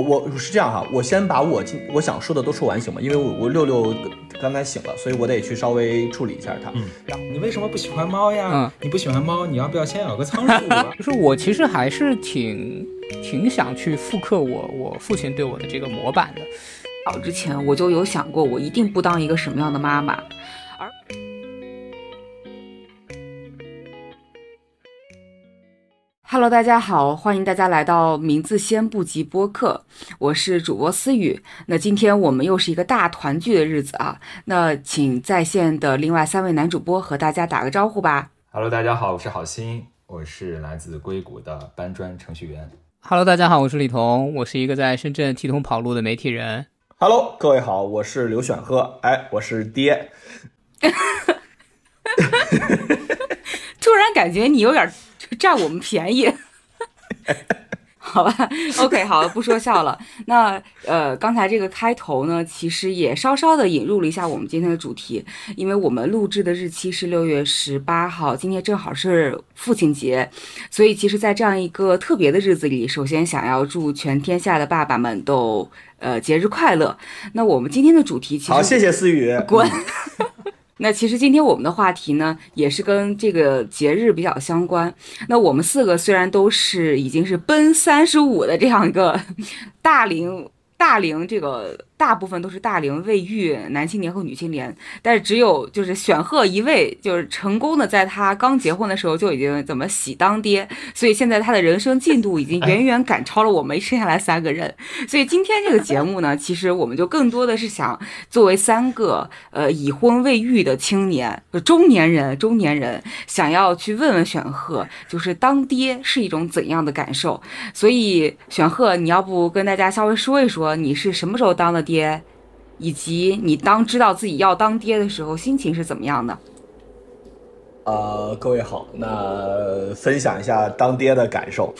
我是这样哈，我先把我今我想说的都说完行吗？因为我我六六刚才醒了，所以我得去稍微处理一下他。嗯，你为什么不喜欢猫呀？嗯，你不喜欢猫，你要不要先养个仓鼠？就是我其实还是挺挺想去复刻我我父亲对我的这个模板的。早之前我就有想过，我一定不当一个什么样的妈妈，Hello，大家好，欢迎大家来到名字先不急播客，我是主播思雨。那今天我们又是一个大团聚的日子啊，那请在线的另外三位男主播和大家打个招呼吧。Hello，大家好，我是郝鑫，我是来自硅谷的搬砖程序员。Hello，大家好，我是李彤，我是一个在深圳提桶跑路的媒体人。Hello，各位好，我是刘选赫，哎，我是爹。突然感觉你有点。占我们便宜，好吧？OK，好了，不说笑了。那呃，刚才这个开头呢，其实也稍稍的引入了一下我们今天的主题，因为我们录制的日期是六月十八号，今天正好是父亲节，所以其实，在这样一个特别的日子里，首先想要祝全天下的爸爸们都呃节日快乐。那我们今天的主题，其实好，谢谢思雨，滚。那其实今天我们的话题呢，也是跟这个节日比较相关。那我们四个虽然都是已经是奔三十五的这样一个 大龄大龄这个。大部分都是大龄未育男青年和女青年，但是只有就是选赫一位，就是成功的在他刚结婚的时候就已经怎么喜当爹，所以现在他的人生进度已经远远赶超了我们生下来三个人。所以今天这个节目呢，其实我们就更多的是想作为三个呃已婚未育的青年，中年人，中年人想要去问问选赫，就是当爹是一种怎样的感受。所以选赫，你要不跟大家稍微说一说，你是什么时候当的？爹，以及你当知道自己要当爹的时候，心情是怎么样的？呃，各位好，那分享一下当爹的感受。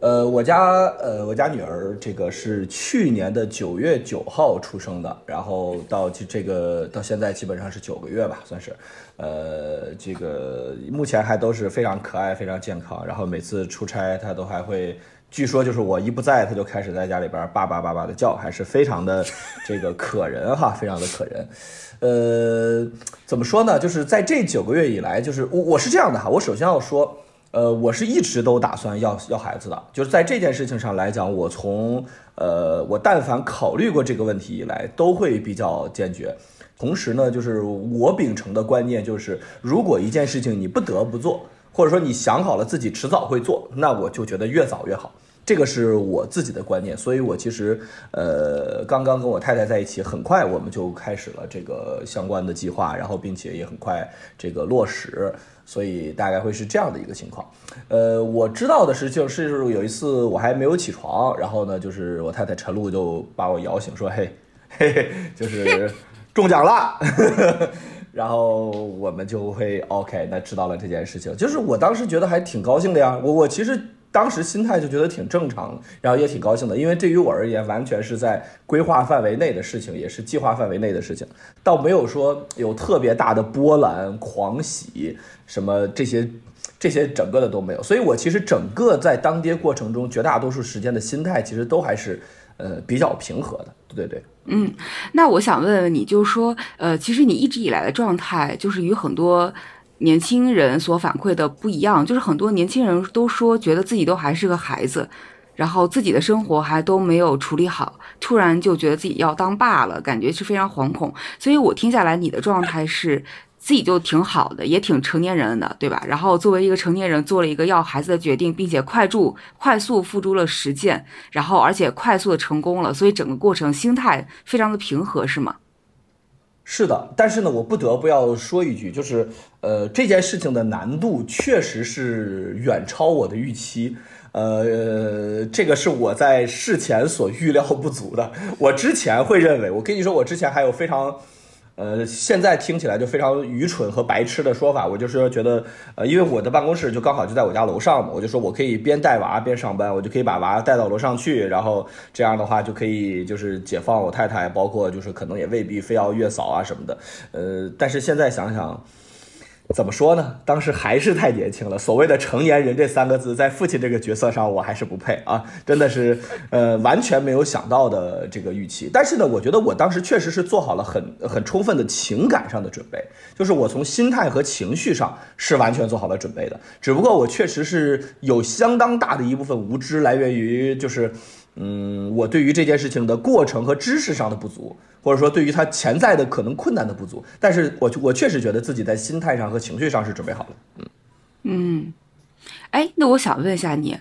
呃，我家呃，我家女儿这个是去年的九月九号出生的，然后到这个到现在基本上是九个月吧，算是。呃，这个目前还都是非常可爱、非常健康，然后每次出差她都还会。据说就是我一不在，他就开始在家里边叭叭叭叭的叫，还是非常的 这个可人哈，非常的可人。呃，怎么说呢？就是在这九个月以来，就是我我是这样的哈，我首先要说，呃，我是一直都打算要要孩子的，就是在这件事情上来讲，我从呃我但凡考虑过这个问题以来，都会比较坚决。同时呢，就是我秉承的观念就是，如果一件事情你不得不做。或者说你想好了自己迟早会做，那我就觉得越早越好，这个是我自己的观念。所以我其实呃刚刚跟我太太在一起，很快我们就开始了这个相关的计划，然后并且也很快这个落实，所以大概会是这样的一个情况。呃，我知道的是，就是有一次我还没有起床，然后呢，就是我太太陈露就把我摇醒，说：“嘿，嘿嘿，就是中奖了。”然后我们就会 OK，那知道了这件事情，就是我当时觉得还挺高兴的呀。我我其实当时心态就觉得挺正常，然后也挺高兴的，因为对于我而言，完全是在规划范围内的事情，也是计划范围内的事情，倒没有说有特别大的波澜、狂喜什么这些，这些整个的都没有。所以我其实整个在当爹过程中，绝大多数时间的心态其实都还是。呃，比较平和的，对对对，嗯，那我想问问你，就是说，呃，其实你一直以来的状态，就是与很多年轻人所反馈的不一样，就是很多年轻人都说，觉得自己都还是个孩子，然后自己的生活还都没有处理好，突然就觉得自己要当爸了，感觉是非常惶恐。所以我听下来，你的状态是。自己就挺好的，也挺成年人的，对吧？然后作为一个成年人，做了一个要孩子的决定，并且快注快速付诸了实践，然后而且快速的成功了，所以整个过程心态非常的平和，是吗？是的，但是呢，我不得不要说一句，就是呃，这件事情的难度确实是远超我的预期，呃，这个是我在事前所预料不足的。我之前会认为，我跟你说，我之前还有非常。呃，现在听起来就非常愚蠢和白痴的说法，我就是觉得，呃，因为我的办公室就刚好就在我家楼上嘛，我就说我可以边带娃边上班，我就可以把娃带到楼上去，然后这样的话就可以就是解放我太太，包括就是可能也未必非要月嫂啊什么的，呃，但是现在想想，怎么说呢？当时还是太年轻了。所谓的成年人这三个字，在父亲这个角色上，我还是不配啊！真的是，呃，完全没有想到的这个预期。但是呢，我觉得我当时确实是做好了很很充分的情感上的准备，就是我从心态和情绪上是完全做好了准备的。只不过我确实是有相当大的一部分无知来源于就是。嗯，我对于这件事情的过程和知识上的不足，或者说对于它潜在的可能困难的不足，但是我我确实觉得自己在心态上和情绪上是准备好了。嗯嗯，哎，那我想问一下你，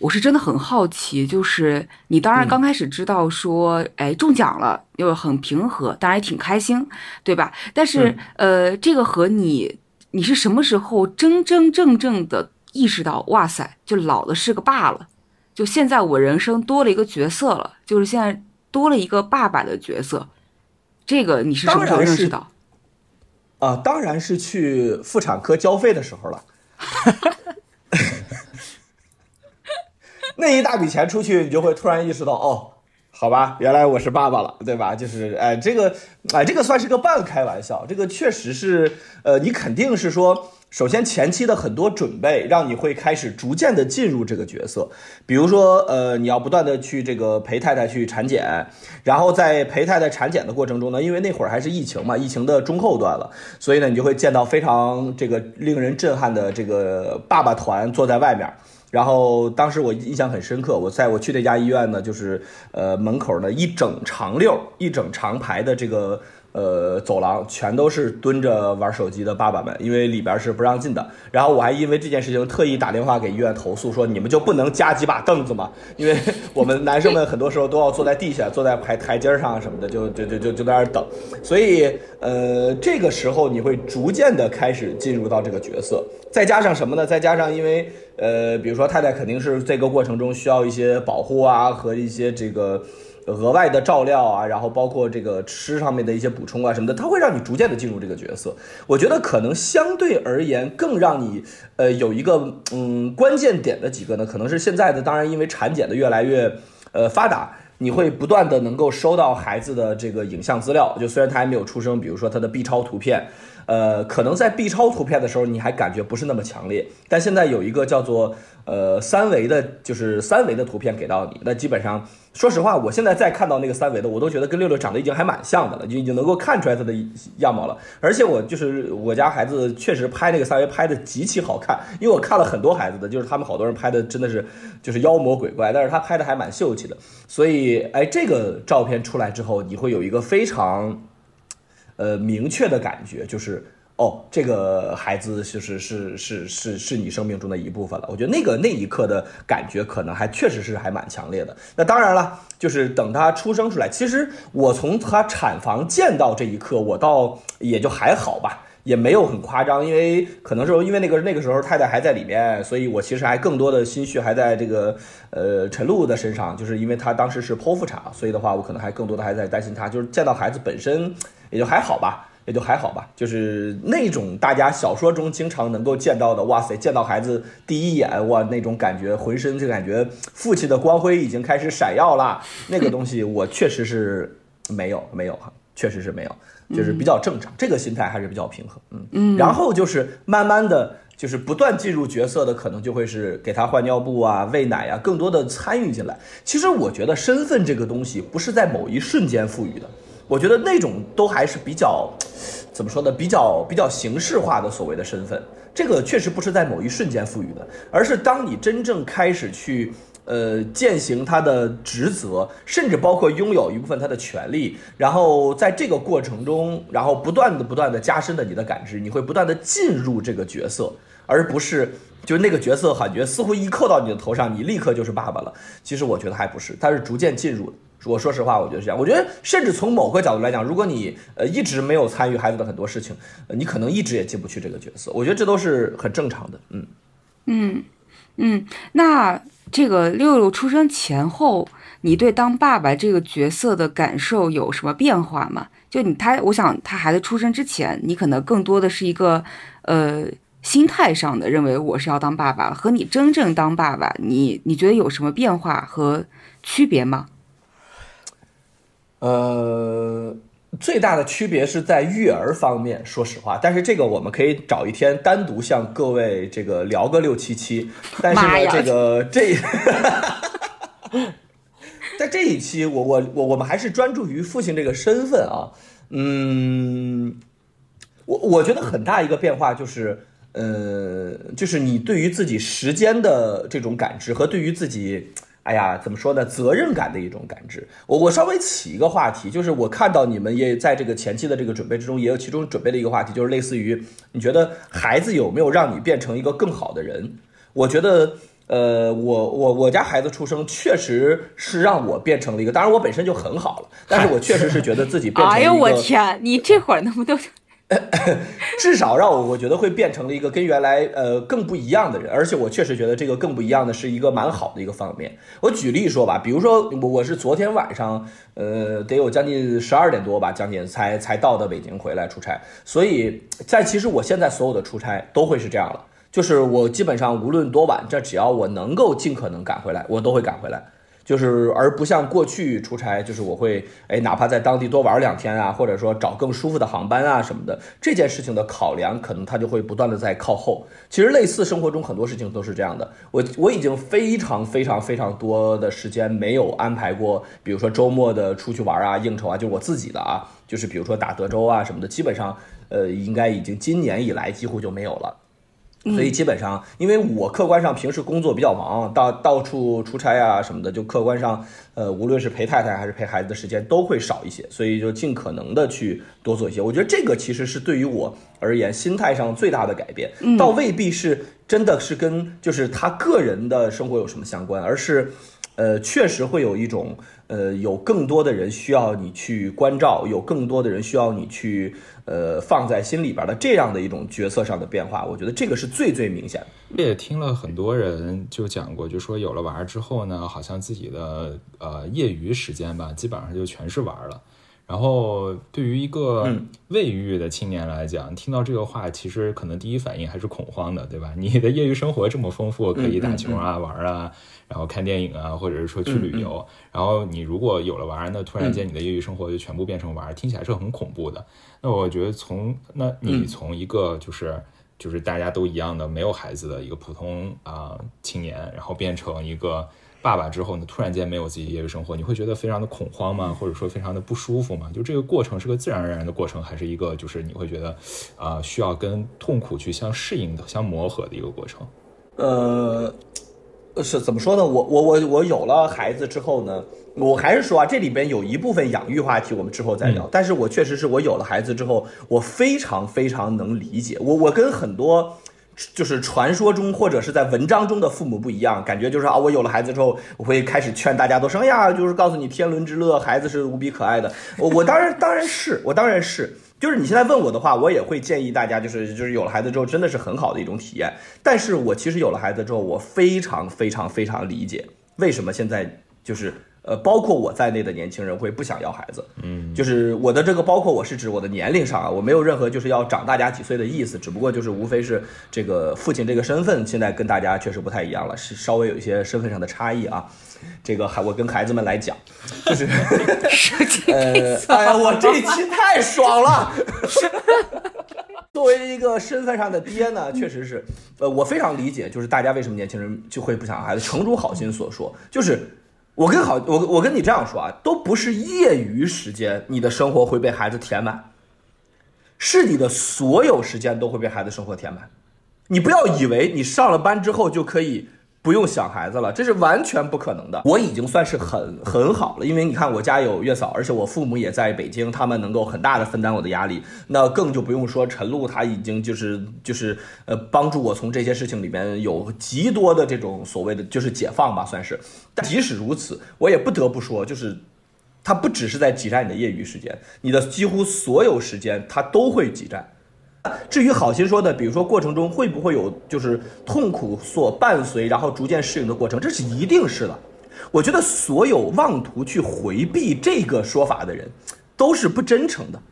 我是真的很好奇，就是你当然刚开始知道说，哎，中奖了，又很平和，当然也挺开心，对吧？但是呃，这个和你，你是什么时候真真正正的意识到，哇塞，就老了是个爸了？就现在，我人生多了一个角色了，就是现在多了一个爸爸的角色。这个你是什么时候认识到？啊，当然是去妇产科交费的时候了。那一大笔钱出去，你就会突然意识到，哦，好吧，原来我是爸爸了，对吧？就是，哎，这个，哎，这个算是个半开玩笑，这个确实是，呃，你肯定是说。首先，前期的很多准备让你会开始逐渐的进入这个角色，比如说，呃，你要不断的去这个陪太太去产检，然后在陪太太产检的过程中呢，因为那会儿还是疫情嘛，疫情的中后段了，所以呢，你就会见到非常这个令人震撼的这个爸爸团坐在外面，然后当时我印象很深刻，我在我去那家医院呢，就是呃门口呢一整长溜一整长排的这个。呃，走廊全都是蹲着玩手机的爸爸们，因为里边是不让进的。然后我还因为这件事情特意打电话给医院投诉，说你们就不能加几把凳子吗？因为我们男生们很多时候都要坐在地下，坐在台台阶上什么的，就 就就就就在那等。所以，呃，这个时候你会逐渐的开始进入到这个角色。再加上什么呢？再加上因为，呃，比如说太太肯定是这个过程中需要一些保护啊，和一些这个。额外的照料啊，然后包括这个吃上面的一些补充啊什么的，它会让你逐渐的进入这个角色。我觉得可能相对而言更让你呃有一个嗯关键点的几个呢，可能是现在的，当然因为产检的越来越呃发达，你会不断的能够收到孩子的这个影像资料。就虽然他还没有出生，比如说他的 B 超图片。呃，可能在 B 超图片的时候，你还感觉不是那么强烈，但现在有一个叫做呃三维的，就是三维的图片给到你，那基本上，说实话，我现在再看到那个三维的，我都觉得跟六六长得已经还蛮像的了，就已经能够看出来他的样貌了。而且我就是我家孩子确实拍那个三维拍的极其好看，因为我看了很多孩子的，就是他们好多人拍的真的是就是妖魔鬼怪，但是他拍的还蛮秀气的。所以，哎，这个照片出来之后，你会有一个非常。呃，明确的感觉就是，哦，这个孩子就是是是是是你生命中的一部分了。我觉得那个那一刻的感觉，可能还确实是还蛮强烈的。那当然了，就是等他出生出来，其实我从他产房见到这一刻，我倒也就还好吧，也没有很夸张，因为可能是因为那个那个时候太太还在里面，所以我其实还更多的心绪还在这个呃陈露的身上，就是因为她当时是剖腹产，所以的话，我可能还更多的还在担心她，就是见到孩子本身。也就还好吧，也就还好吧，就是那种大家小说中经常能够见到的，哇塞，见到孩子第一眼，哇，那种感觉，浑身就感觉父亲的光辉已经开始闪耀了。那个东西我确实是没有，没有哈，确实是没有，就是比较正常，这个心态还是比较平衡，嗯嗯。然后就是慢慢的就是不断进入角色的，可能就会是给他换尿布啊、喂奶啊，更多的参与进来。其实我觉得身份这个东西不是在某一瞬间赋予的。我觉得那种都还是比较，怎么说呢？比较比较形式化的所谓的身份，这个确实不是在某一瞬间赋予的，而是当你真正开始去呃践行他的职责，甚至包括拥有一部分他的权利，然后在这个过程中，然后不断的不断的加深了你的感知，你会不断的进入这个角色，而不是就那个角色感觉似乎一扣到你的头上，你立刻就是爸爸了。其实我觉得还不是，他是逐渐进入的。我说实话，我觉得是这样。我觉得，甚至从某个角度来讲，如果你呃一直没有参与孩子的很多事情，你可能一直也进不去这个角色。我觉得这都是很正常的。嗯嗯嗯。那这个六六出生前后，你对当爸爸这个角色的感受有什么变化吗？就你他，我想他孩子出生之前，你可能更多的是一个呃心态上的认为我是要当爸爸，和你真正当爸爸，你你觉得有什么变化和区别吗？呃，最大的区别是在育儿方面，说实话，但是这个我们可以找一天单独向各位这个聊个六七期。但是呢，这个这，在这一期，我我我我们还是专注于父亲这个身份啊。嗯，我我觉得很大一个变化就是，呃，就是你对于自己时间的这种感知和对于自己。哎呀，怎么说呢？责任感的一种感知。我我稍微起一个话题，就是我看到你们也在这个前期的这个准备之中，也有其中准备的一个话题，就是类似于你觉得孩子有没有让你变成一个更好的人？我觉得，呃，我我我家孩子出生确实是让我变成了一个，当然我本身就很好了，但是我确实是觉得自己变成。哎呦我天，你这会儿那么都。至少让我我觉得会变成了一个跟原来呃更不一样的人，而且我确实觉得这个更不一样的是一个蛮好的一个方面。我举例说吧，比如说我我是昨天晚上呃得有将近十二点多吧，将近才才到的北京回来出差，所以在其实我现在所有的出差都会是这样了，就是我基本上无论多晚，这只要我能够尽可能赶回来，我都会赶回来。就是，而不像过去出差，就是我会，哎，哪怕在当地多玩两天啊，或者说找更舒服的航班啊什么的，这件事情的考量，可能它就会不断的在靠后。其实类似生活中很多事情都是这样的。我我已经非常非常非常多的时间没有安排过，比如说周末的出去玩啊、应酬啊，就我自己的啊，就是比如说打德州啊什么的，基本上，呃，应该已经今年以来几乎就没有了。所以基本上，因为我客观上平时工作比较忙，到到处出差啊什么的，就客观上，呃，无论是陪太太还是陪孩子的时间都会少一些，所以就尽可能的去多做一些。我觉得这个其实是对于我而言心态上最大的改变，倒未必是真的是跟就是他个人的生活有什么相关，而是，呃，确实会有一种。呃，有更多的人需要你去关照，有更多的人需要你去呃放在心里边的这样的一种角色上的变化，我觉得这个是最最明显的。也听了很多人就讲过，就说有了娃之后呢，好像自己的呃业余时间吧，基本上就全是玩了。然后对于一个未育的青年来讲，听到这个话，其实可能第一反应还是恐慌的，对吧？你的业余生活这么丰富，可以打球啊、玩啊。然后看电影啊，或者是说去旅游。然后你如果有了娃儿，那突然间你的业余生活就全部变成娃儿，听起来是很恐怖的。那我觉得从那你从一个就是就是大家都一样的没有孩子的一个普通啊青年，然后变成一个爸爸之后呢，突然间没有自己业余生活，你会觉得非常的恐慌吗？或者说非常的不舒服吗？就这个过程是个自然而然的过程，还是一个就是你会觉得啊需要跟痛苦去相适应的、相磨合的一个过程？呃。是怎么说呢？我我我我有了孩子之后呢，我还是说啊，这里边有一部分养育话题，我们之后再聊。但是我确实是我有了孩子之后，我非常非常能理解我。我跟很多就是传说中或者是在文章中的父母不一样，感觉就是啊，我有了孩子之后，我会开始劝大家都生呀，就是告诉你天伦之乐，孩子是无比可爱的。我我当然当然是我当然是。就是你现在问我的话，我也会建议大家，就是就是有了孩子之后，真的是很好的一种体验。但是我其实有了孩子之后，我非常非常非常理解为什么现在就是呃，包括我在内的年轻人会不想要孩子。嗯，就是我的这个包括我是指我的年龄上啊，我没有任何就是要长大家几岁的意思，只不过就是无非是这个父亲这个身份现在跟大家确实不太一样了，是稍微有一些身份上的差异啊。这个还我跟孩子们来讲，就是 呃，哎呀，我这一期 太爽了。作为一个身份上的爹呢，确实是，呃，我非常理解，就是大家为什么年轻人就会不想要孩子。诚如好心所说，就是我跟好我我跟你这样说啊，都不是业余时间，你的生活会被孩子填满，是你的所有时间都会被孩子生活填满。你不要以为你上了班之后就可以。不用想孩子了，这是完全不可能的。我已经算是很很好了，因为你看我家有月嫂，而且我父母也在北京，他们能够很大的分担我的压力。那更就不用说陈露，他已经就是就是呃帮助我从这些事情里面有极多的这种所谓的就是解放吧，算是。但即使如此，我也不得不说，就是他不只是在挤占你的业余时间，你的几乎所有时间他都会挤占。至于好心说的，比如说过程中会不会有就是痛苦所伴随，然后逐渐适应的过程，这是一定是的。我觉得所有妄图去回避这个说法的人，都是不真诚的。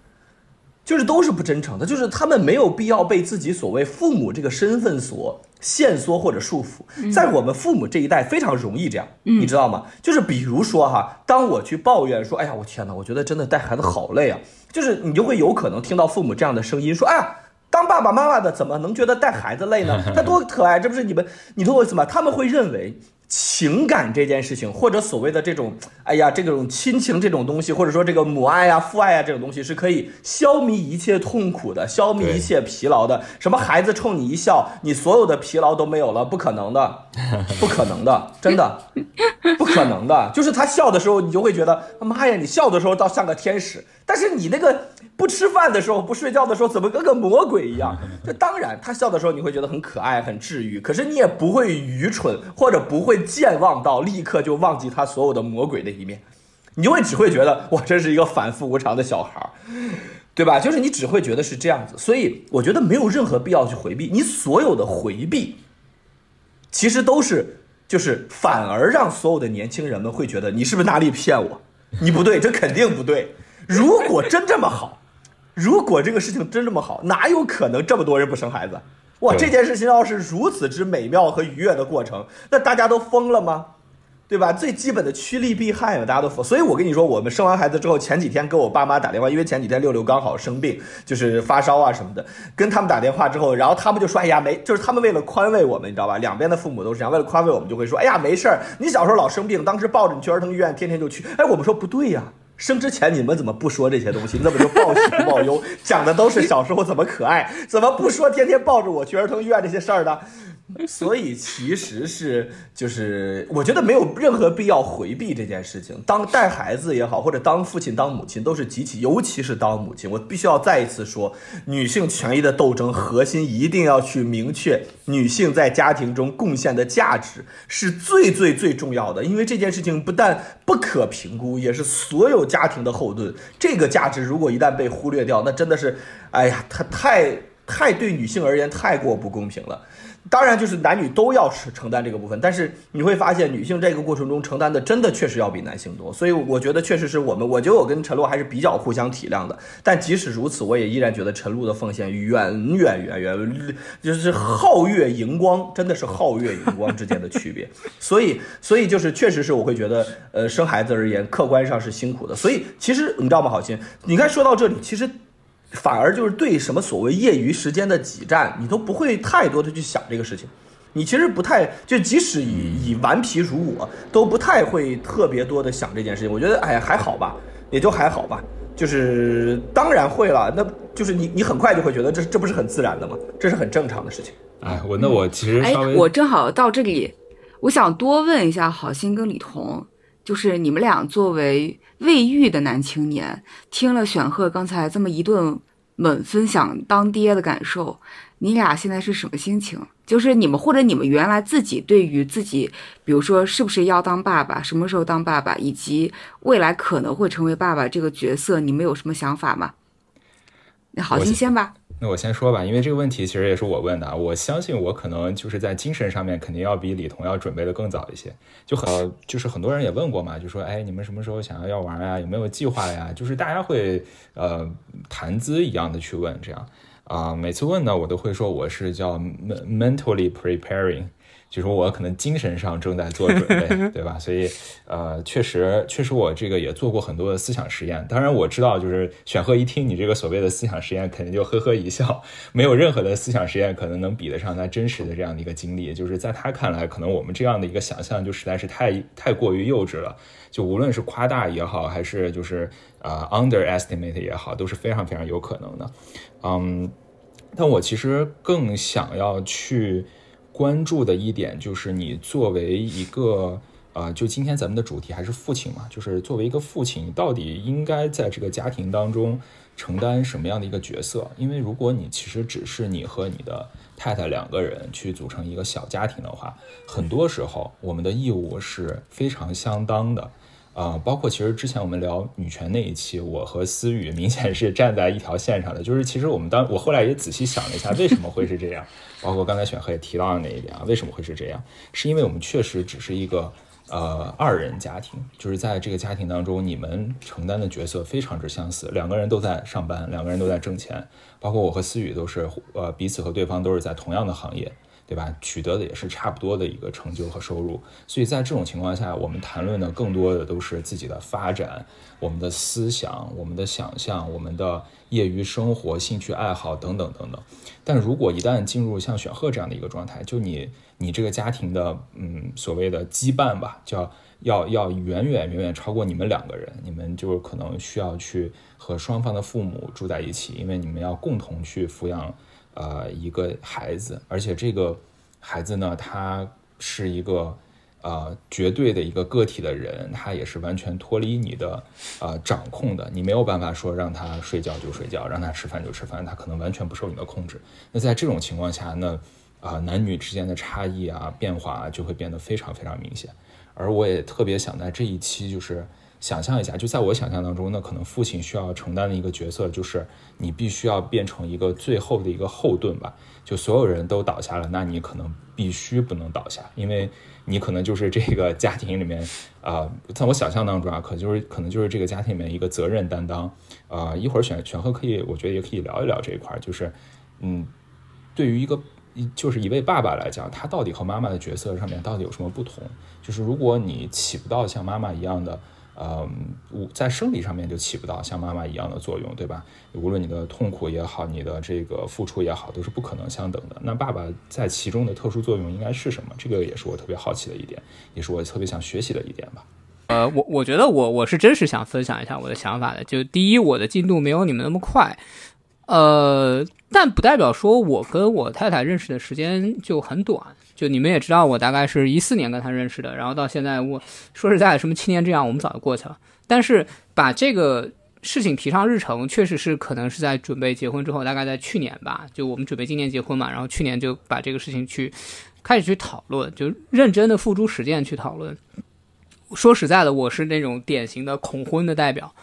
就是都是不真诚的，就是他们没有必要被自己所谓父母这个身份所限缩或者束缚。在我们父母这一代非常容易这样，你知道吗？就是比如说哈，当我去抱怨说，哎呀，我天哪，我觉得真的带孩子好累啊，就是你就会有可能听到父母这样的声音说，哎呀，当爸爸妈妈的怎么能觉得带孩子累呢？他多可爱，这不是你们，你懂我意思吗？他们会认为。情感这件事情，或者所谓的这种，哎呀，这种亲情这种东西，或者说这个母爱呀、父爱啊这种东西，是可以消弭一切痛苦的，消弭一切疲劳的。什么孩子冲你一笑，你所有的疲劳都没有了？不可能的，不可能的，真的，不可能的。就是他笑的时候，你就会觉得，妈呀，你笑的时候倒像个天使，但是你那个。不吃饭的时候，不睡觉的时候，怎么跟个魔鬼一样？这当然，他笑的时候你会觉得很可爱、很治愈，可是你也不会愚蠢或者不会健忘到立刻就忘记他所有的魔鬼的一面，你就会只会觉得哇，这是一个反复无常的小孩，对吧？就是你只会觉得是这样子，所以我觉得没有任何必要去回避，你所有的回避，其实都是就是反而让所有的年轻人们会觉得你是不是哪里骗我？你不对，这肯定不对。如果真这么好。如果这个事情真这么好，哪有可能这么多人不生孩子？哇，这件事情要是如此之美妙和愉悦的过程，那大家都疯了吗？对吧？最基本的趋利避害嘛，大家都疯。所以我跟你说，我们生完孩子之后，前几天给我爸妈打电话，因为前几天六六刚好生病，就是发烧啊什么的，跟他们打电话之后，然后他们就说：“哎呀，没，就是他们为了宽慰我们，你知道吧？两边的父母都是这样，为了宽慰我们，就会说：哎呀，没事儿，你小时候老生病，当时抱着你去儿童医院，天天就去。哎，我们说不对呀。”生之前你们怎么不说这些东西？那么就报喜不报忧，讲的都是小时候怎么可爱，怎么不说天天抱着我去儿童医院这些事儿呢？所以其实是就是，我觉得没有任何必要回避这件事情。当带孩子也好，或者当父亲、当母亲，都是极其，尤其是当母亲，我必须要再一次说，女性权益的斗争核心一定要去明确，女性在家庭中贡献的价值是最最最重要的。因为这件事情不但不可评估，也是所有家庭的后盾。这个价值如果一旦被忽略掉，那真的是，哎呀，它太太对女性而言太过不公平了。当然，就是男女都要承承担这个部分，但是你会发现，女性这个过程中承担的真的确实要比男性多，所以我觉得确实是我们，我觉得我跟陈露还是比较互相体谅的。但即使如此，我也依然觉得陈露的奉献远远远远，就是皓月荧光，真的是皓月荧光之间的区别。所以，所以就是确实是我会觉得，呃，生孩子而言，客观上是辛苦的。所以，其实你知道吗，好心，你看说到这里，其实。反而就是对什么所谓业余时间的挤占，你都不会太多的去想这个事情。你其实不太就即使以以顽皮如我，都不太会特别多的想这件事情。我觉得哎还好吧，也就还好吧。就是当然会了，那就是你你很快就会觉得这这不是很自然的吗？这是很正常的事情。哎，我那我其实哎，我正好到这里，我想多问一下好心跟李彤，就是你们俩作为。未育的男青年听了选赫刚才这么一顿猛分享当爹的感受，你俩现在是什么心情？就是你们或者你们原来自己对于自己，比如说是不是要当爸爸，什么时候当爸爸，以及未来可能会成为爸爸这个角色，你们有什么想法吗？那好，你先吧。那我先说吧，因为这个问题其实也是我问的。我相信我可能就是在精神上面肯定要比李彤要准备的更早一些。就很就是很多人也问过嘛，就说哎，你们什么时候想要要玩呀？有没有计划呀？就是大家会呃谈资一样的去问，这样啊，每次问呢，我都会说我是叫 mentally preparing。就是我可能精神上正在做准备，对吧？所以，呃，确实，确实我这个也做过很多的思想实验。当然，我知道，就是选赫一听你这个所谓的思想实验，肯定就呵呵一笑。没有任何的思想实验可能能比得上他真实的这样的一个经历。就是在他看来，可能我们这样的一个想象就实在是太太过于幼稚了。就无论是夸大也好，还是就是呃 underestimate 也好，都是非常非常有可能的。嗯，但我其实更想要去。关注的一点就是，你作为一个，呃，就今天咱们的主题还是父亲嘛，就是作为一个父亲，你到底应该在这个家庭当中承担什么样的一个角色？因为如果你其实只是你和你的太太两个人去组成一个小家庭的话，很多时候我们的义务是非常相当的。啊，包括其实之前我们聊女权那一期，我和思雨明显是站在一条线上的。就是其实我们当我后来也仔细想了一下，为什么会是这样？包括刚才选赫也提到的那一点啊，为什么会是这样？是因为我们确实只是一个呃二人家庭，就是在这个家庭当中，你们承担的角色非常之相似，两个人都在上班，两个人都在挣钱，包括我和思雨都是呃彼此和对方都是在同样的行业。对吧？取得的也是差不多的一个成就和收入，所以在这种情况下，我们谈论的更多的都是自己的发展、我们的思想、我们的想象、我们的业余生活、兴趣爱好等等等等。但如果一旦进入像选赫这样的一个状态，就你你这个家庭的嗯所谓的羁绊吧，叫要要远远远远超过你们两个人，你们就可能需要去和双方的父母住在一起，因为你们要共同去抚养。呃，一个孩子，而且这个孩子呢，他是一个呃绝对的一个个体的人，他也是完全脱离你的呃掌控的，你没有办法说让他睡觉就睡觉，让他吃饭就吃饭，他可能完全不受你的控制。那在这种情况下，那啊男女之间的差异啊变化就会变得非常非常明显。而我也特别想在这一期就是。想象一下，就在我想象当中，那可能父亲需要承担的一个角色，就是你必须要变成一个最后的一个后盾吧。就所有人都倒下了，那你可能必须不能倒下，因为你可能就是这个家庭里面，啊，在我想象当中啊，可就是可能就是这个家庭里面一个责任担当。啊，一会儿选选赫可以，我觉得也可以聊一聊这一块，就是，嗯，对于一个就是一位爸爸来讲，他到底和妈妈的角色上面到底有什么不同？就是如果你起不到像妈妈一样的。嗯，在生理上面就起不到像妈妈一样的作用，对吧？无论你的痛苦也好，你的这个付出也好，都是不可能相等的。那爸爸在其中的特殊作用应该是什么？这个也是我特别好奇的一点，也是我特别想学习的一点吧。呃，我我觉得我我是真实想分享一下我的想法的。就第一，我的进度没有你们那么快，呃，但不代表说我跟我太太认识的时间就很短。就你们也知道，我大概是一四年跟他认识的，然后到现在，我说实在的，什么七年之痒，我们早就过去了。但是把这个事情提上日程，确实是可能是在准备结婚之后，大概在去年吧。就我们准备今年结婚嘛，然后去年就把这个事情去开始去讨论，就认真的付诸实践去讨论。说实在的，我是那种典型的恐婚的代表。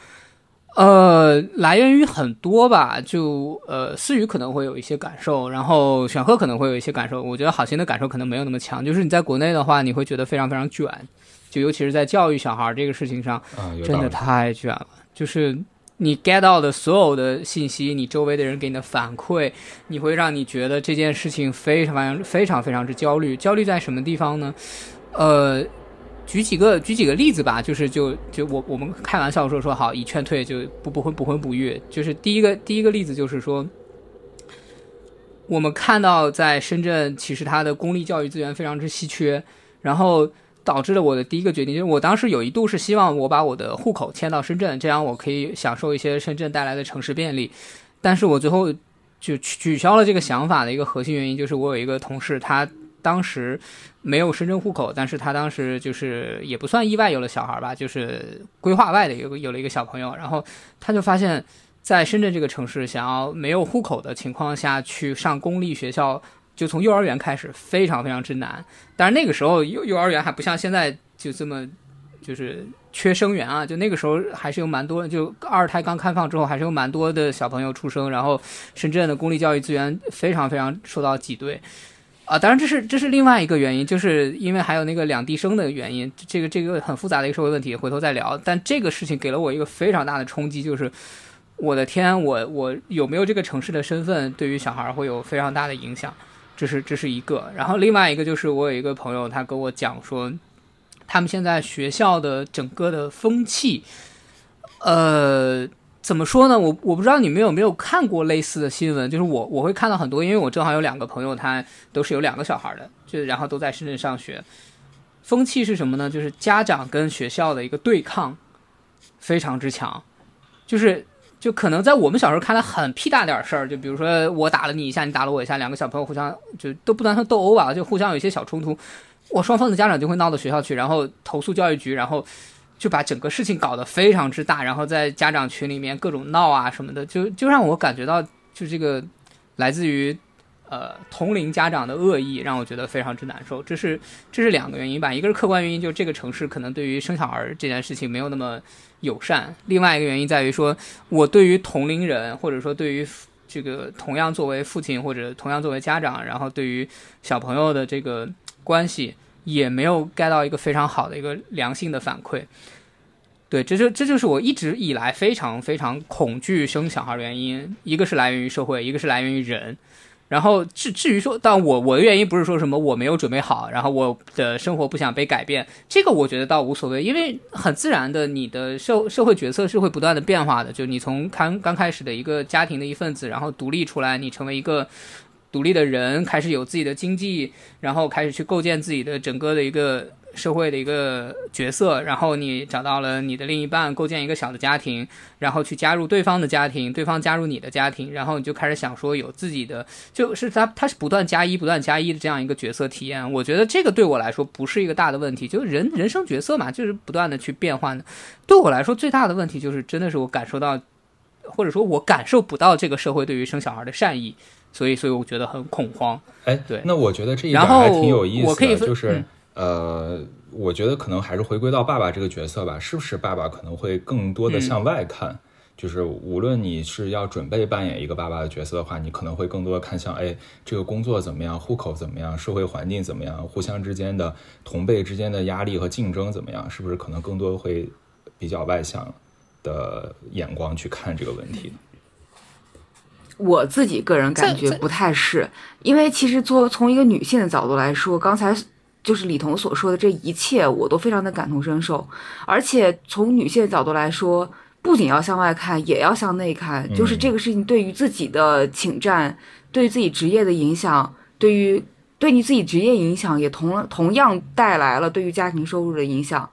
呃，来源于很多吧，就呃，思雨可能会有一些感受，然后选赫可能会有一些感受。我觉得好心的感受可能没有那么强，就是你在国内的话，你会觉得非常非常卷，就尤其是在教育小孩这个事情上，真的太卷了。就是你 get 到的所有的信息，你周围的人给你的反馈，你会让你觉得这件事情非常非常非常非常之焦虑。焦虑在什么地方呢？呃。举几个举几个例子吧，就是就就我我们开玩笑说说好，以劝退就不不婚不婚不育。就是第一个第一个例子就是说，我们看到在深圳，其实它的公立教育资源非常之稀缺，然后导致了我的第一个决定，就是我当时有一度是希望我把我的户口迁到深圳，这样我可以享受一些深圳带来的城市便利，但是我最后就取消了这个想法的一个核心原因，就是我有一个同事他。当时没有深圳户口，但是他当时就是也不算意外有了小孩吧，就是规划外的有有了一个小朋友，然后他就发现，在深圳这个城市，想要没有户口的情况下去上公立学校，就从幼儿园开始非常非常之难。但是那个时候幼幼儿园还不像现在就这么就是缺生源啊，就那个时候还是有蛮多，就二胎刚开放之后还是有蛮多的小朋友出生，然后深圳的公立教育资源非常非常受到挤兑。啊，当然这是这是另外一个原因，就是因为还有那个两地生的原因，这个这个很复杂的一个社会问题，回头再聊。但这个事情给了我一个非常大的冲击，就是我的天，我我有没有这个城市的身份，对于小孩会有非常大的影响，这是这是一个。然后另外一个就是我有一个朋友，他跟我讲说，他们现在学校的整个的风气，呃。怎么说呢？我我不知道你们有没有看过类似的新闻，就是我我会看到很多，因为我正好有两个朋友，他都是有两个小孩的，就然后都在深圳上学。风气是什么呢？就是家长跟学校的一个对抗非常之强，就是就可能在我们小时候看来很屁大点事儿，就比如说我打了你一下，你打了我一下，两个小朋友互相就都不能说斗殴吧，就互相有一些小冲突，我双方的家长就会闹到学校去，然后投诉教育局，然后。就把整个事情搞得非常之大，然后在家长群里面各种闹啊什么的，就就让我感觉到，就这个来自于呃同龄家长的恶意，让我觉得非常之难受。这是这是两个原因吧，一个是客观原因，就是这个城市可能对于生小孩这件事情没有那么友善；另外一个原因在于说，我对于同龄人，或者说对于这个同样作为父亲或者同样作为家长，然后对于小朋友的这个关系。也没有 get 到一个非常好的一个良性的反馈。对，这就这就是我一直以来非常非常恐惧生小孩的原因，一个是来源于社会，一个是来源于人。然后至至于说，但我我的原因不是说什么我没有准备好，然后我的生活不想被改变，这个我觉得倒无所谓，因为很自然的，你的社社会角色是会不断的变化的，就你从刚刚开始的一个家庭的一份子，然后独立出来，你成为一个独立的人，开始有自己的经济，然后开始去构建自己的整个的一个。社会的一个角色，然后你找到了你的另一半，构建一个小的家庭，然后去加入对方的家庭，对方加入你的家庭，然后你就开始想说有自己的，就是他他是不断加一、不断加一的这样一个角色体验。我觉得这个对我来说不是一个大的问题，就是人人生角色嘛，就是不断的去变换的。对我来说最大的问题就是真的是我感受到，或者说我感受不到这个社会对于生小孩的善意，所以所以我觉得很恐慌。哎，对，那我觉得这一点还挺有意思的，就是。呃，我觉得可能还是回归到爸爸这个角色吧，是不是爸爸可能会更多的向外看？就是无论你是要准备扮演一个爸爸的角色的话，你可能会更多的看向，哎，这个工作怎么样，户口怎么样，社会环境怎么样，互相之间的同辈之间的压力和竞争怎么样？是不是可能更多会比较外向的眼光去看这个问题？我自己个人感觉不太是，因为其实做从一个女性的角度来说，刚才。就是李彤所说的这一切，我都非常的感同身受。而且从女性的角度来说，不仅要向外看，也要向内看。就是这个事情对于自己的侵占，对于自己职业的影响，对于对你自己职业影响，也同同样带来了对于家庭收入的影响。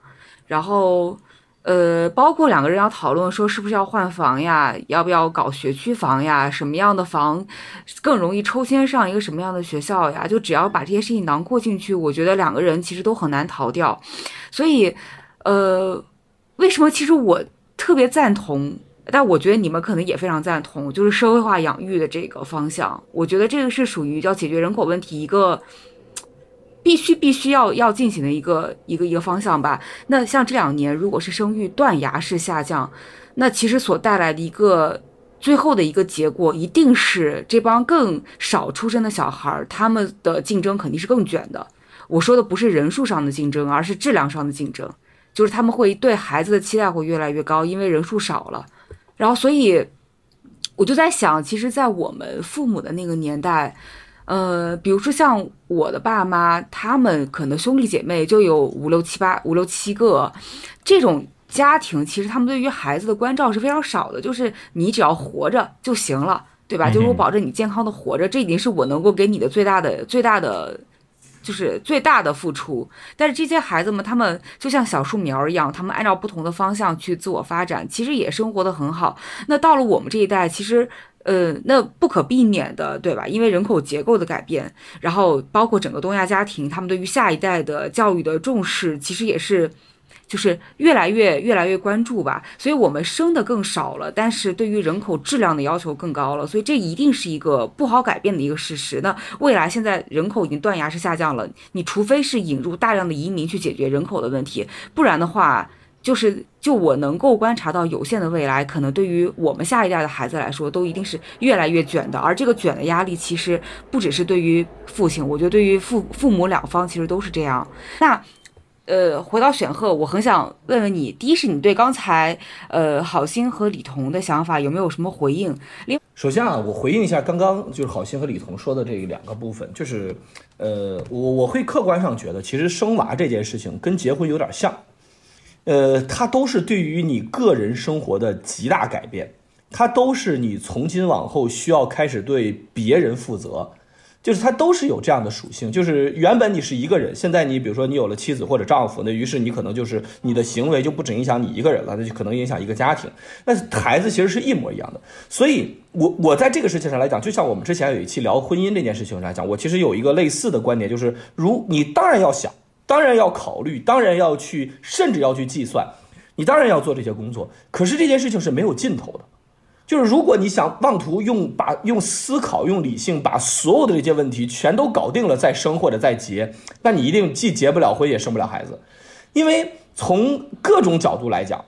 然后。呃，包括两个人要讨论说是不是要换房呀，要不要搞学区房呀，什么样的房更容易抽签上一个什么样的学校呀？就只要把这些事情囊括进去，我觉得两个人其实都很难逃掉。所以，呃，为什么其实我特别赞同，但我觉得你们可能也非常赞同，就是社会化养育的这个方向。我觉得这个是属于要解决人口问题一个。必须必须要要进行的一个一个一个方向吧。那像这两年，如果是生育断崖式下降，那其实所带来的一个最后的一个结果，一定是这帮更少出生的小孩儿，他们的竞争肯定是更卷的。我说的不是人数上的竞争，而是质量上的竞争，就是他们会对孩子的期待会越来越高，因为人数少了。然后，所以我就在想，其实，在我们父母的那个年代。呃，比如说像我的爸妈，他们可能兄弟姐妹就有五六七八五六七个，这种家庭其实他们对于孩子的关照是非常少的，就是你只要活着就行了，对吧？就是我保证你健康的活着，这已经是我能够给你的最大的最大的。就是最大的付出，但是这些孩子们，他们就像小树苗一样，他们按照不同的方向去自我发展，其实也生活的很好。那到了我们这一代，其实，呃，那不可避免的，对吧？因为人口结构的改变，然后包括整个东亚家庭，他们对于下一代的教育的重视，其实也是。就是越来越越来越关注吧，所以我们生的更少了，但是对于人口质量的要求更高了，所以这一定是一个不好改变的一个事实。那未来现在人口已经断崖式下降了，你除非是引入大量的移民去解决人口的问题，不然的话，就是就我能够观察到有限的未来，可能对于我们下一代的孩子来说，都一定是越来越卷的。而这个卷的压力，其实不只是对于父亲，我觉得对于父父母两方其实都是这样。那。呃，回到选赫，我很想问问你，第一是你对刚才呃郝星和李彤的想法有没有什么回应？首先啊，我回应一下刚刚就是郝星和李彤说的这两个部分，就是呃，我我会客观上觉得，其实生娃这件事情跟结婚有点像，呃，它都是对于你个人生活的极大改变，它都是你从今往后需要开始对别人负责。就是它都是有这样的属性，就是原本你是一个人，现在你比如说你有了妻子或者丈夫，那于是你可能就是你的行为就不只影响你一个人了，那就可能影响一个家庭。那孩子其实是一模一样的，所以我我在这个事情上来讲，就像我们之前有一期聊婚姻这件事情来讲，我其实有一个类似的观点，就是如你当然要想，当然要考虑，当然要去，甚至要去计算，你当然要做这些工作，可是这件事情是没有尽头的。就是如果你想妄图用把用思考用理性把所有的这些问题全都搞定了再生或者再结，那你一定既结不了婚也生不了孩子，因为从各种角度来讲，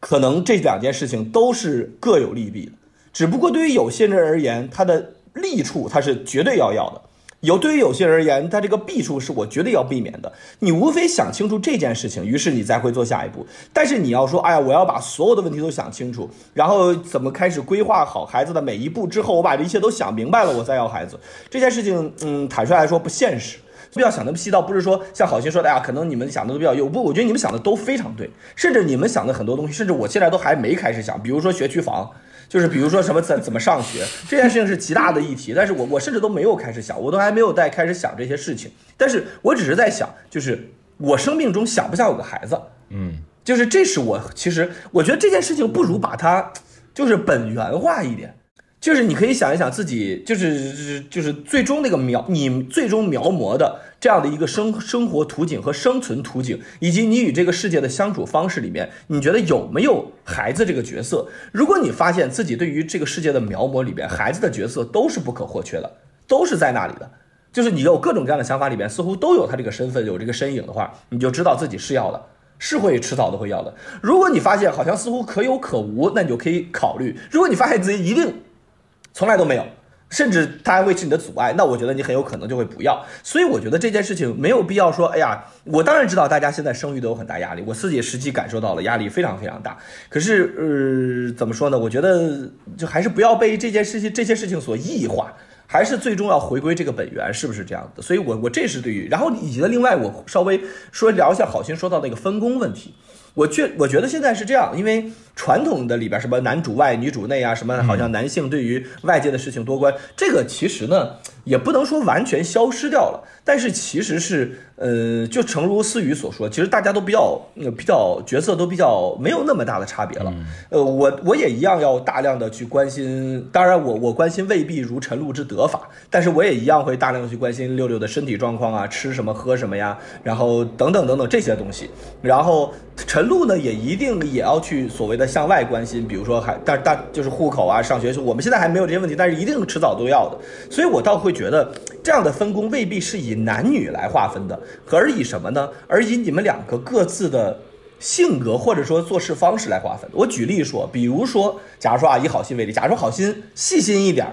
可能这两件事情都是各有利弊的。只不过对于有些人而言，他的利处他是绝对要要的，有对于有些人而言，他这个弊处是我绝对要避免的。你无非想清楚这件事情，于是你才会做下一步。但是你要说，哎呀，我要把所有的问题都想清楚，然后怎么开始规划好孩子的每一步之后，我把这一切都想明白了，我再要孩子，这件事情，嗯，坦率来说不现实。不要想那么细，倒不是说像好心说的呀，可能你们想的都比较有。不，我觉得你们想的都非常对，甚至你们想的很多东西，甚至我现在都还没开始想，比如说学区房。就是比如说什么怎怎么上学这件事情是极大的议题，但是我我甚至都没有开始想，我都还没有在开始想这些事情，但是我只是在想，就是我生命中想不想有个孩子，嗯，就是这是我其实我觉得这件事情不如把它就是本源化一点。就是你可以想一想自己，就是就是就是最终那个描你最终描摹的这样的一个生生活图景和生存图景，以及你与这个世界的相处方式里面，你觉得有没有孩子这个角色？如果你发现自己对于这个世界的描摹里边，孩子的角色都是不可或缺的，都是在那里的，就是你有各种各样的想法里边，似乎都有他这个身份，有这个身影的话，你就知道自己是要的，是会迟早都会要的。如果你发现好像似乎可有可无，那你就可以考虑。如果你发现自己一定。从来都没有，甚至他还会是你的阻碍，那我觉得你很有可能就会不要。所以我觉得这件事情没有必要说，哎呀，我当然知道大家现在生育都有很大压力，我自己实际感受到了压力非常非常大。可是，呃，怎么说呢？我觉得就还是不要被这件事情、这些事情所异化，还是最终要回归这个本源，是不是这样的？所以，我我这是对于，然后以及的另外，我稍微说聊一下好心说到那个分工问题。我觉我觉得现在是这样，因为传统的里边什么男主外女主内啊，什么好像男性对于外界的事情多关，这个其实呢也不能说完全消失掉了，但是其实是呃，就诚如思雨所说，其实大家都比较比较角色都比较没有那么大的差别了。呃，我我也一样要大量的去关心，当然我我关心未必如晨露之得法，但是我也一样会大量的去关心六六的身体状况啊，吃什么喝什么呀，然后等等等等这些东西，然后。陈露呢，也一定也要去所谓的向外关心，比如说还但但就是户口啊、上学，我们现在还没有这些问题，但是一定迟早都要的。所以我倒会觉得这样的分工未必是以男女来划分的，而以什么呢？而以你们两个各自的性格或者说做事方式来划分。我举例说，比如说，假如说啊，以好心为例，假如说好心细心一点儿。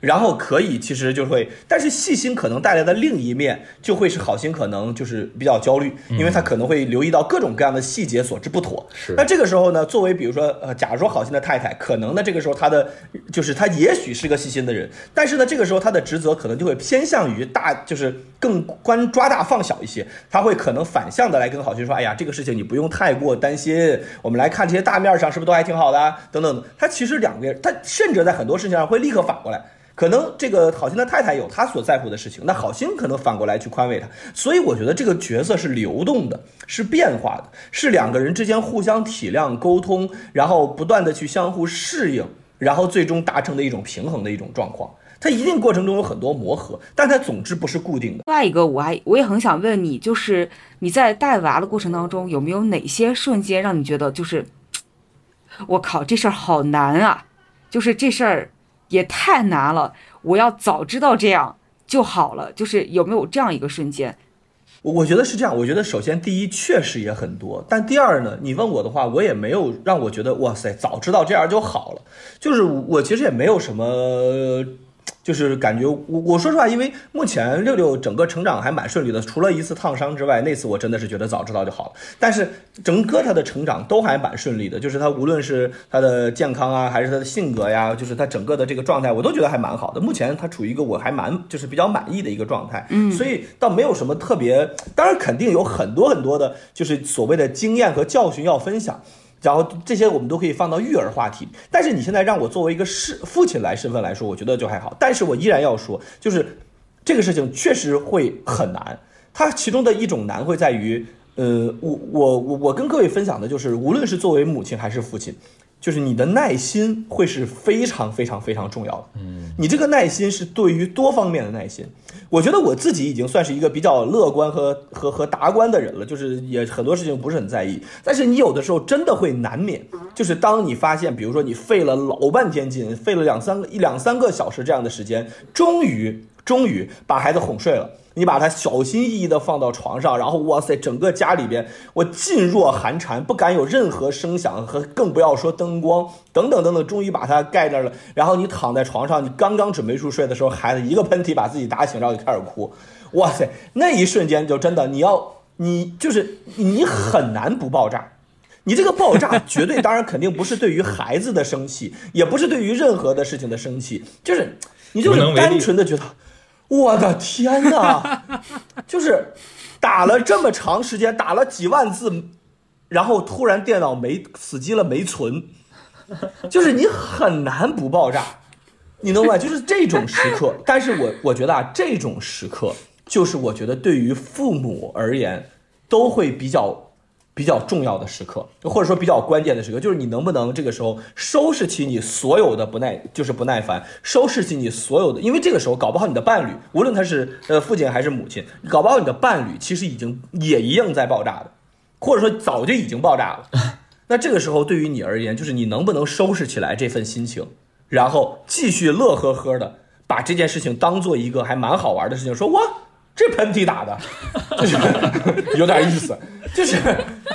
然后可以，其实就会，但是细心可能带来的另一面，就会是好心可能就是比较焦虑，因为他可能会留意到各种各样的细节所致不妥。是。那这个时候呢，作为比如说呃，假如说好心的太太，可能呢这个时候他的就是他也许是个细心的人，但是呢这个时候他的职责可能就会偏向于大，就是更关抓大放小一些，他会可能反向的来跟好心说，哎呀这个事情你不用太过担心，我们来看这些大面上是不是都还挺好的，等等。他其实两个人，他甚至在很多事情上会立刻反过来。可能这个好心的太太有她所在乎的事情，那好心可能反过来去宽慰她，所以我觉得这个角色是流动的，是变化的，是两个人之间互相体谅、沟通，然后不断的去相互适应，然后最终达成的一种平衡的一种状况。它一定过程中有很多磨合，但它总之不是固定的。另外一个，我还我也很想问你，就是你在带娃的过程当中，有没有哪些瞬间让你觉得就是，我靠，这事儿好难啊，就是这事儿。也太难了，我要早知道这样就好了。就是有没有这样一个瞬间？我我觉得是这样。我觉得首先第一确实也很多，但第二呢，你问我的话，我也没有让我觉得哇塞，早知道这样就好了。就是我其实也没有什么。就是感觉我我说实话，因为目前六六整个成长还蛮顺利的，除了一次烫伤之外，那次我真的是觉得早知道就好了。但是整个他的成长都还蛮顺利的，就是他无论是他的健康啊，还是他的性格呀，就是他整个的这个状态，我都觉得还蛮好的。目前他处于一个我还蛮就是比较满意的一个状态，嗯，所以倒没有什么特别，当然肯定有很多很多的，就是所谓的经验和教训要分享。然后这些我们都可以放到育儿话题，但是你现在让我作为一个是父亲来身份来说，我觉得就还好。但是我依然要说，就是这个事情确实会很难。它其中的一种难会在于，呃，我我我我跟各位分享的就是，无论是作为母亲还是父亲。就是你的耐心会是非常非常非常重要的，嗯，你这个耐心是对于多方面的耐心。我觉得我自己已经算是一个比较乐观和和和达观的人了，就是也很多事情不是很在意。但是你有的时候真的会难免，就是当你发现，比如说你费了老半天劲，费了两三个一两三个小时这样的时间，终于。终于把孩子哄睡了。你把它小心翼翼地放到床上，然后哇塞，整个家里边我噤若寒蝉，不敢有任何声响和更不要说灯光等等等等，终于把它盖那儿了。然后你躺在床上，你刚刚准备入睡的时候，孩子一个喷嚏把自己打醒，然后就开始哭。哇塞，那一瞬间就真的你要你就是你很难不爆炸。你这个爆炸绝对当然肯定不是对于孩子的生气，也不是对于任何的事情的生气，就是你就是单纯的觉得。我的天哪！就是打了这么长时间，打了几万字，然后突然电脑没死机了，没存，就是你很难不爆炸，你能吗？就是这种时刻。但是我我觉得啊，这种时刻就是我觉得对于父母而言都会比较。比较重要的时刻，或者说比较关键的时刻，就是你能不能这个时候收拾起你所有的不耐，就是不耐烦，收拾起你所有的，因为这个时候搞不好你的伴侣，无论他是呃父亲还是母亲，搞不好你的伴侣其实已经也一样在爆炸的，或者说早就已经爆炸了。那这个时候对于你而言，就是你能不能收拾起来这份心情，然后继续乐呵呵的把这件事情当做一个还蛮好玩的事情，说我。这喷嚏打的，就是 有点意思，就是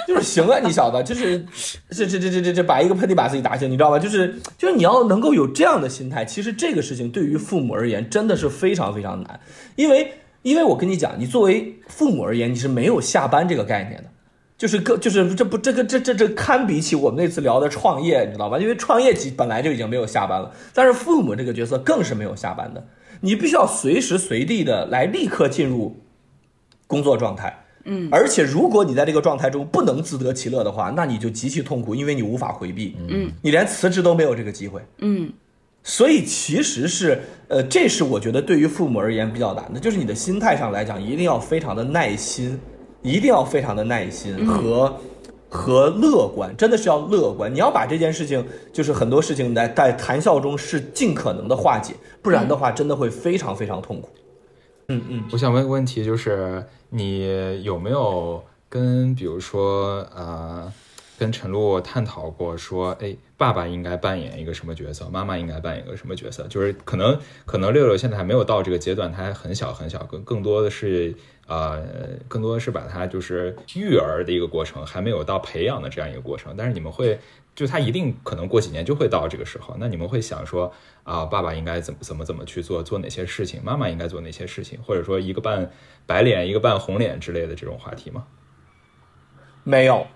就是行啊，你小子，就是这这这这这这把一个喷嚏把自己打醒，你知道吧？就是就是你要能够有这样的心态，其实这个事情对于父母而言真的是非常非常难，因为因为我跟你讲，你作为父母而言，你是没有下班这个概念的，就是个就是这不这个这这这堪比起我们那次聊的创业，你知道吧？因为创业本来就已经没有下班了，但是父母这个角色更是没有下班的。你必须要随时随地的来立刻进入工作状态，嗯，而且如果你在这个状态中不能自得其乐的话，那你就极其痛苦，因为你无法回避，嗯，你连辞职都没有这个机会，嗯，所以其实是，呃，这是我觉得对于父母而言比较难的，就是你的心态上来讲，一定要非常的耐心，一定要非常的耐心和。和乐观真的是要乐观，你要把这件事情，就是很多事情在在谈笑中是尽可能的化解，不然的话真的会非常非常痛苦。嗯嗯，我想问个问题，就是你有没有跟比如说呃，跟陈露探讨过，说哎，爸爸应该扮演一个什么角色，妈妈应该扮演一个什么角色？就是可能可能六六现在还没有到这个阶段，他还很小很小，更更多的是。呃，更多的是把它就是育儿的一个过程，还没有到培养的这样一个过程。但是你们会，就他一定可能过几年就会到这个时候。那你们会想说，啊，爸爸应该怎么怎么怎么去做，做哪些事情？妈妈应该做哪些事情？或者说一个扮白脸，一个扮红脸之类的这种话题吗？没有。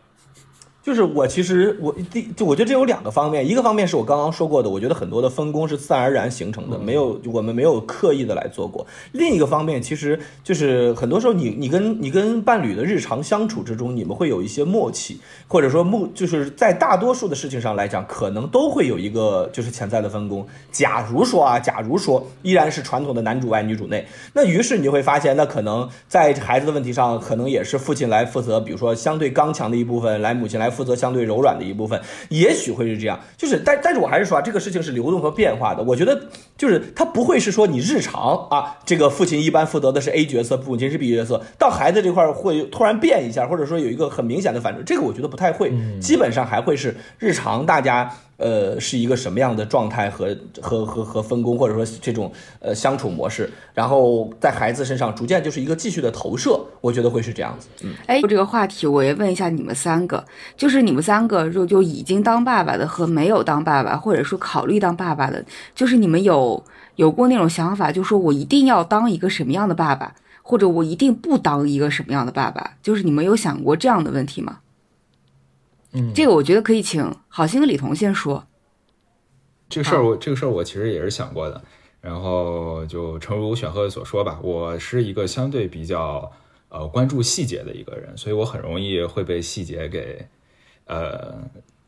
就是我其实我第就我觉得这有两个方面，一个方面是我刚刚说过的，我觉得很多的分工是自然而然形成的，没有我们没有刻意的来做过。另一个方面，其实就是很多时候你你跟你跟伴侣的日常相处之中，你们会有一些默契，或者说目就是在大多数的事情上来讲，可能都会有一个就是潜在的分工。假如说啊，假如说依然是传统的男主外女主内，那于是你就会发现，那可能在孩子的问题上，可能也是父亲来负责，比如说相对刚强的一部分，来母亲来。负责相对柔软的一部分，也许会是这样，就是，但但是我还是说啊，这个事情是流动和变化的。我觉得，就是他不会是说你日常啊，这个父亲一般负责的是 A 角色，母亲是 B 角色，到孩子这块会突然变一下，或者说有一个很明显的反转，这个我觉得不太会，基本上还会是日常大家。呃，是一个什么样的状态和和和和分工，或者说这种呃相处模式，然后在孩子身上逐渐就是一个继续的投射，我觉得会是这样子。嗯，哎，这个话题我也问一下你们三个，就是你们三个就就已经当爸爸的和没有当爸爸，或者说考虑当爸爸的，就是你们有有过那种想法，就说我一定要当一个什么样的爸爸，或者我一定不当一个什么样的爸爸，就是你们有想过这样的问题吗？嗯，这个我觉得可以请好心的李彤先说。这个事儿我这个事儿我其实也是想过的，然后就诚如选赫所说吧，我是一个相对比较呃关注细节的一个人，所以我很容易会被细节给呃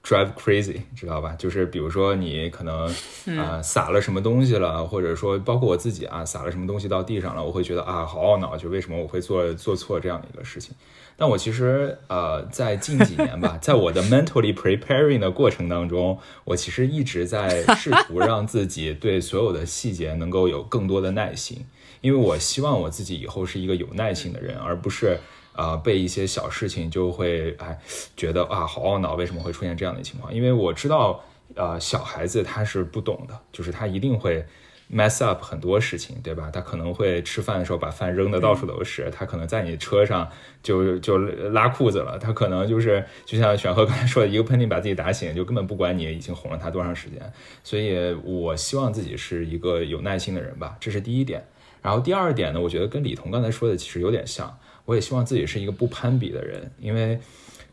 drive crazy，知道吧？就是比如说你可能啊撒了什么东西了，或者说包括我自己啊撒了什么东西到地上了，我会觉得啊好懊恼，就为什么我会做做错这样的一个事情。但我其实呃，在近几年吧，在我的 mentally preparing 的过程当中，我其实一直在试图 让自己对所有的细节能够有更多的耐心，因为我希望我自己以后是一个有耐心的人，而不是呃被一些小事情就会哎觉得啊好懊恼，为什么会出现这样的情况？因为我知道呃小孩子他是不懂的，就是他一定会 mess up 很多事情，对吧？他可能会吃饭的时候把饭扔的到处都是，他可能在你车上就就拉裤子了，他可能就是就像选赫刚才说的，一个喷嚏把自己打醒，就根本不管你已经哄了他多长时间。所以我希望自己是一个有耐心的人吧，这是第一点。然后第二点呢，我觉得跟李彤刚才说的其实有点像，我也希望自己是一个不攀比的人，因为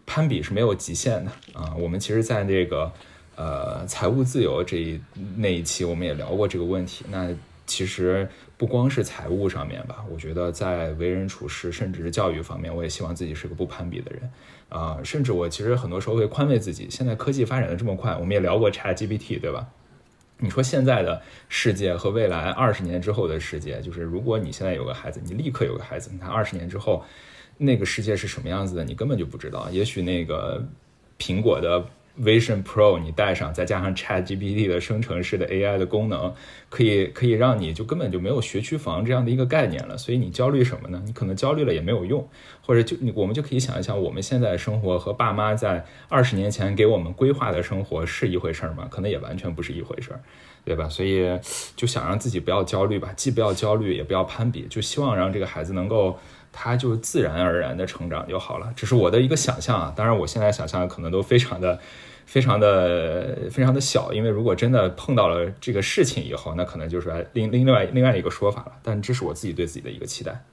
攀比是没有极限的啊。我们其实在这个。呃，财务自由这一那一期我们也聊过这个问题。那其实不光是财务上面吧，我觉得在为人处事，甚至是教育方面，我也希望自己是个不攀比的人。啊，甚至我其实很多时候会宽慰自己，现在科技发展的这么快，我们也聊过 ChatGPT，对吧？你说现在的世界和未来二十年之后的世界，就是如果你现在有个孩子，你立刻有个孩子，你看二十年之后那个世界是什么样子的，你根本就不知道。也许那个苹果的。Vision Pro 你带上，再加上 Chat GPT 的生成式的 AI 的功能，可以可以让你就根本就没有学区房这样的一个概念了。所以你焦虑什么呢？你可能焦虑了也没有用，或者就你我们就可以想一想，我们现在生活和爸妈在二十年前给我们规划的生活是一回事儿吗？可能也完全不是一回事儿，对吧？所以就想让自己不要焦虑吧，既不要焦虑，也不要攀比，就希望让这个孩子能够。他就自然而然的成长就好了，这是我的一个想象啊。当然，我现在想象可能都非常的、非常的、非常的小，因为如果真的碰到了这个事情以后，那可能就是另另另外另外一个说法了。但这是我自己对自己的一个期待。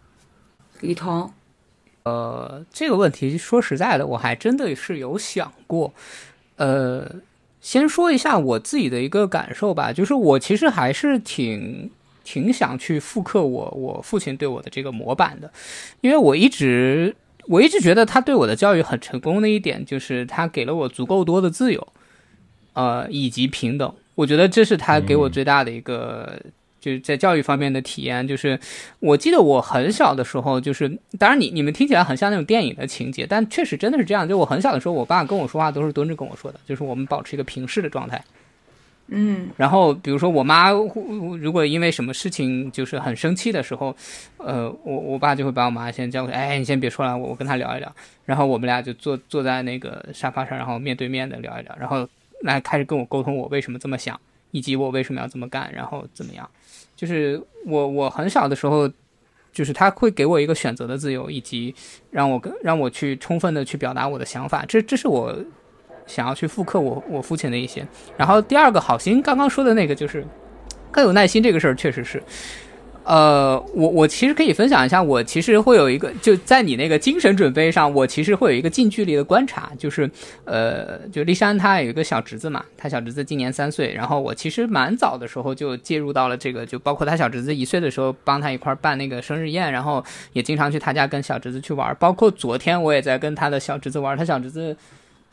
李彤，呃，这个问题说实在的，我还真的是有想过。呃，先说一下我自己的一个感受吧，就是我其实还是挺。挺想去复刻我我父亲对我的这个模板的，因为我一直我一直觉得他对我的教育很成功的一点就是他给了我足够多的自由，呃以及平等，我觉得这是他给我最大的一个就是在教育方面的体验。就是我记得我很小的时候，就是当然你你们听起来很像那种电影的情节，但确实真的是这样。就我很小的时候，我爸跟我说话都是蹲着跟我说的，就是我们保持一个平视的状态。嗯，然后比如说我妈如果因为什么事情就是很生气的时候，呃，我我爸就会把我妈先叫过来，哎，你先别说了，我我跟他聊一聊。然后我们俩就坐坐在那个沙发上，然后面对面的聊一聊，然后来开始跟我沟通我为什么这么想，以及我为什么要这么干，然后怎么样。就是我我很小的时候，就是他会给我一个选择的自由，以及让我跟让我去充分的去表达我的想法。这这是我。想要去复刻我我父亲的一些，然后第二个好心刚刚说的那个就是更有耐心这个事儿，确实是，呃，我我其实可以分享一下，我其实会有一个就在你那个精神准备上，我其实会有一个近距离的观察，就是呃，就丽珊她有一个小侄子嘛，她小侄子今年三岁，然后我其实蛮早的时候就介入到了这个，就包括他小侄子一岁的时候帮他一块办那个生日宴，然后也经常去他家跟小侄子去玩，包括昨天我也在跟他的小侄子玩，他小侄子。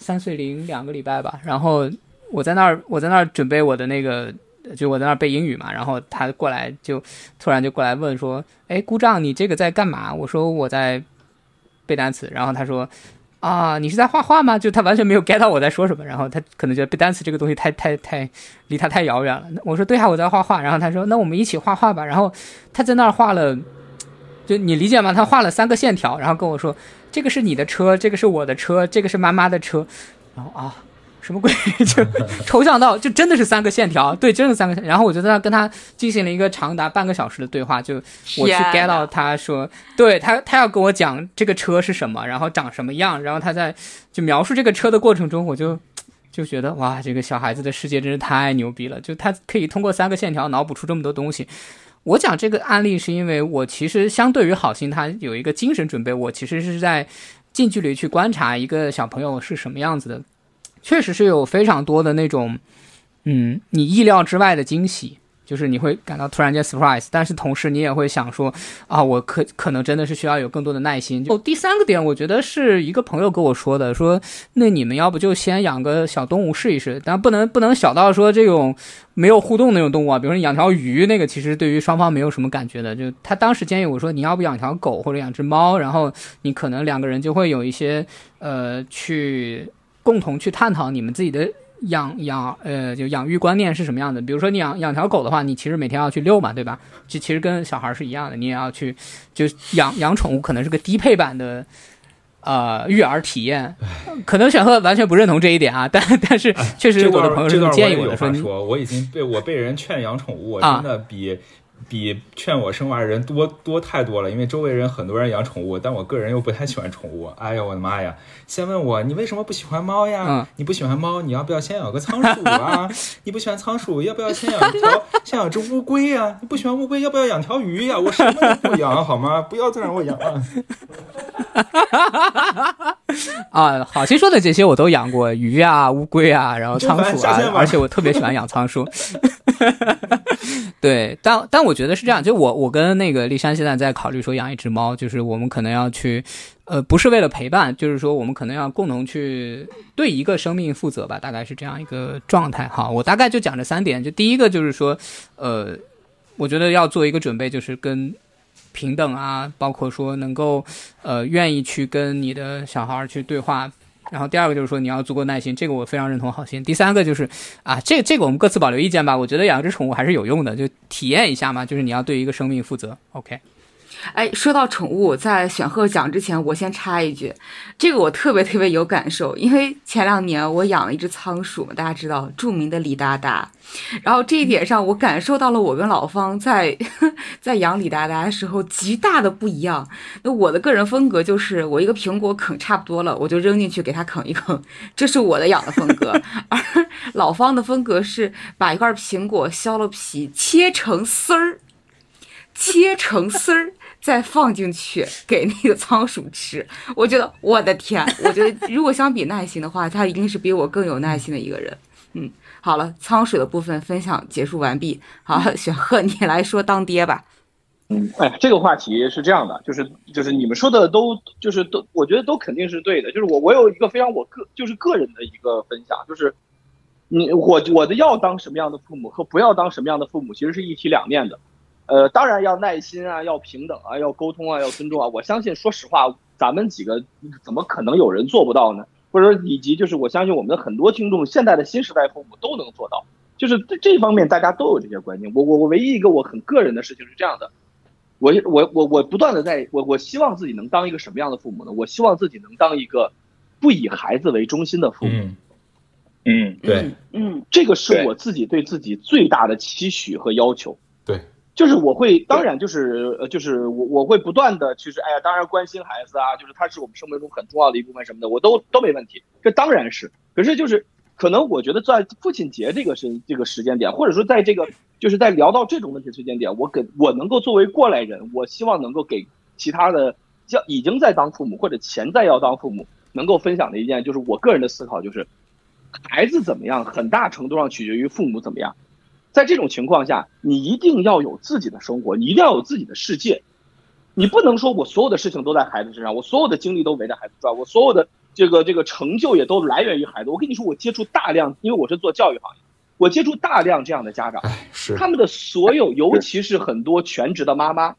三岁零两个礼拜吧，然后我在那儿，我在那儿准备我的那个，就我在那儿背英语嘛，然后他过来就突然就过来问说：“哎，姑丈，你这个在干嘛？”我说：“我在背单词。”然后他说：“啊，你是在画画吗？”就他完全没有 get 到我在说什么，然后他可能觉得背单词这个东西太太太离他太遥远了。我说：“对啊，我在画画。”然后他说：“那我们一起画画吧。”然后他在那儿画了，就你理解吗？他画了三个线条，然后跟我说。这个是你的车，这个是我的车，这个是妈妈的车，然后啊，什么鬼？就抽象到就真的是三个线条，对，真的三个。然后我就在那跟他进行了一个长达半个小时的对话，就我去 get 到他说，对他，他要跟我讲这个车是什么，然后长什么样，然后他在就描述这个车的过程中，我就就觉得哇，这个小孩子的世界真是太牛逼了，就他可以通过三个线条脑补出这么多东西。我讲这个案例是因为我其实相对于好心，他有一个精神准备。我其实是在近距离去观察一个小朋友是什么样子的，确实是有非常多的那种，嗯，你意料之外的惊喜。就是你会感到突然间 surprise，但是同时你也会想说，啊，我可可能真的是需要有更多的耐心。哦第三个点，我觉得是一个朋友跟我说的，说那你们要不就先养个小动物试一试，但不能不能小到说这种没有互动那种动物啊，比如说养条鱼，那个其实对于双方没有什么感觉的。就他当时建议我说，你要不养条狗或者养只猫，然后你可能两个人就会有一些呃去共同去探讨你们自己的。养养呃，就养育观念是什么样的？比如说你养养条狗的话，你其实每天要去遛嘛，对吧？就其实跟小孩是一样的，你也要去，就养养宠物可能是个低配版的呃育儿体验。可能选赫完全不认同这一点啊，但但是确实我的朋友是建议我的说，我已经被我被人劝养宠物，我真的比。比劝我生娃人多多太多了，因为周围人很多人养宠物，但我个人又不太喜欢宠物。哎呀，我的妈呀！先问我你为什么不喜欢猫呀？你不喜欢猫，你要不要先养个仓鼠啊？你不喜欢仓鼠，要不要先养一条，先养只乌龟呀？你不喜欢乌龟，要不要养条鱼呀？我什么都不养，好吗？不要再让我养了。啊，好心说的这些我都养过鱼啊、乌龟啊，然后仓鼠啊，而且我特别喜欢养仓鼠。对，但但我觉得是这样，就我我跟那个丽珊现在在考虑说养一只猫，就是我们可能要去，呃，不是为了陪伴，就是说我们可能要共同去对一个生命负责吧，大概是这样一个状态。哈，我大概就讲这三点，就第一个就是说，呃，我觉得要做一个准备，就是跟平等啊，包括说能够呃愿意去跟你的小孩去对话。然后第二个就是说你要足够耐心，这个我非常认同。好心，第三个就是啊，这这个我们各自保留意见吧。我觉得养只宠物还是有用的，就体验一下嘛。就是你要对一个生命负责。OK。哎，说到宠物，在选鹤讲之前，我先插一句，这个我特别特别有感受，因为前两年我养了一只仓鼠嘛，大家知道著名的李达达，然后这一点上我感受到了我跟老方在 在养李达达的时候极大的不一样。那我的个人风格就是，我一个苹果啃差不多了，我就扔进去给它啃一啃，这是我的养的风格。而老方的风格是把一块苹果削了皮，切成丝儿，切成丝儿。再放进去给那个仓鼠吃，我觉得我的天，我觉得如果相比耐心的话，他一定是比我更有耐心的一个人。嗯，好了，仓鼠的部分分享结束完毕。好，选鹤，你来说当爹吧。嗯，哎，这个话题是这样的，就是就是你们说的都就是都，我觉得都肯定是对的。就是我我有一个非常我个就是个人的一个分享，就是你我我的要当什么样的父母和不要当什么样的父母，其实是一体两面的。呃，当然要耐心啊，要平等啊，要沟通啊，要尊重啊。我相信，说实话，咱们几个怎么可能有人做不到呢？或者以及就是我相信我们的很多听众，现在的新时代父母都能做到。就是这这方面，大家都有这些观念。我我我唯一一个我很个人的事情是这样的，我我我我不断的在我我希望自己能当一个什么样的父母呢？我希望自己能当一个不以孩子为中心的父母。嗯，对，嗯，这个是我自己对自己最大的期许和要求。对。就是我会，当然就是呃，就是我我会不断的，其实哎呀，当然关心孩子啊，就是他是我们生命中很重要的一部分什么的，我都都没问题，这当然是。可是就是可能我觉得在父亲节这个是这个时间点，或者说在这个就是在聊到这种问题时间点，我给我能够作为过来人，我希望能够给其他的叫已经在当父母或者潜在要当父母能够分享的一件，就是我个人的思考就是，孩子怎么样，很大程度上取决于父母怎么样。在这种情况下，你一定要有自己的生活，你一定要有自己的世界，你不能说我所有的事情都在孩子身上，我所有的精力都围着孩子转，我所有的这个这个成就也都来源于孩子。我跟你说，我接触大量，因为我是做教育行业，我接触大量这样的家长，是他们的所有，尤其是很多全职的妈妈，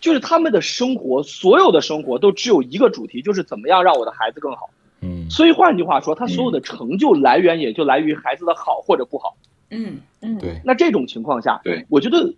就是他们的生活，所有的生活都只有一个主题，就是怎么样让我的孩子更好。嗯，所以换句话说，他所有的成就来源也就来于孩子的好或者不好。嗯嗯嗯，对。那这种情况下，对，我觉得，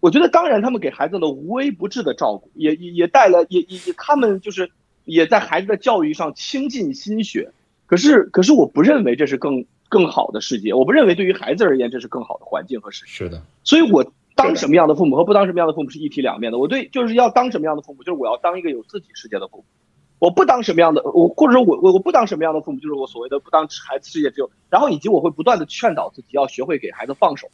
我觉得当然，他们给孩子的无微不至的照顾，也也也带了，也也他们就是也在孩子的教育上倾尽心血。可是，可是我不认为这是更更好的世界，我不认为对于孩子而言这是更好的环境和世界。是的。所以我当什么样的父母和不当什么样的父母是一体两面的。我对就是要当什么样的父母，就是我要当一个有自己世界的父母。我不当什么样的我，或者说我我我不当什么样的父母，就是我所谓的不当孩子世界只有，然后以及我会不断的劝导自己要学会给孩子放手，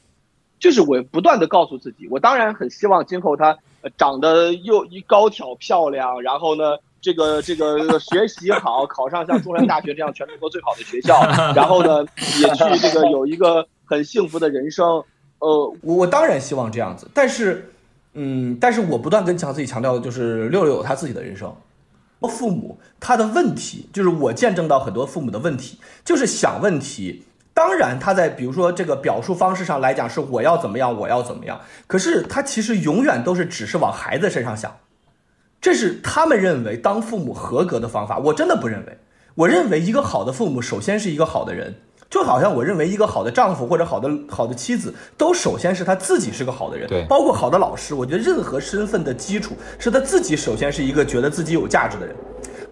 就是我不断的告诉自己，我当然很希望今后他长得又一高挑漂亮，然后呢这个这个学习好，考上像中山大学这样全中国最好的学校，然后呢也去这个有一个很幸福的人生，呃，我我当然希望这样子，但是嗯，但是我不断跟强自己强调的就是六六有他自己的人生。父母他的问题就是我见证到很多父母的问题，就是想问题。当然他在比如说这个表述方式上来讲是我要怎么样，我要怎么样。可是他其实永远都是只是往孩子身上想，这是他们认为当父母合格的方法。我真的不认为。我认为一个好的父母首先是一个好的人。就好像我认为一个好的丈夫或者好的好的妻子，都首先是他自己是个好的人，对，包括好的老师。我觉得任何身份的基础是他自己首先是一个觉得自己有价值的人。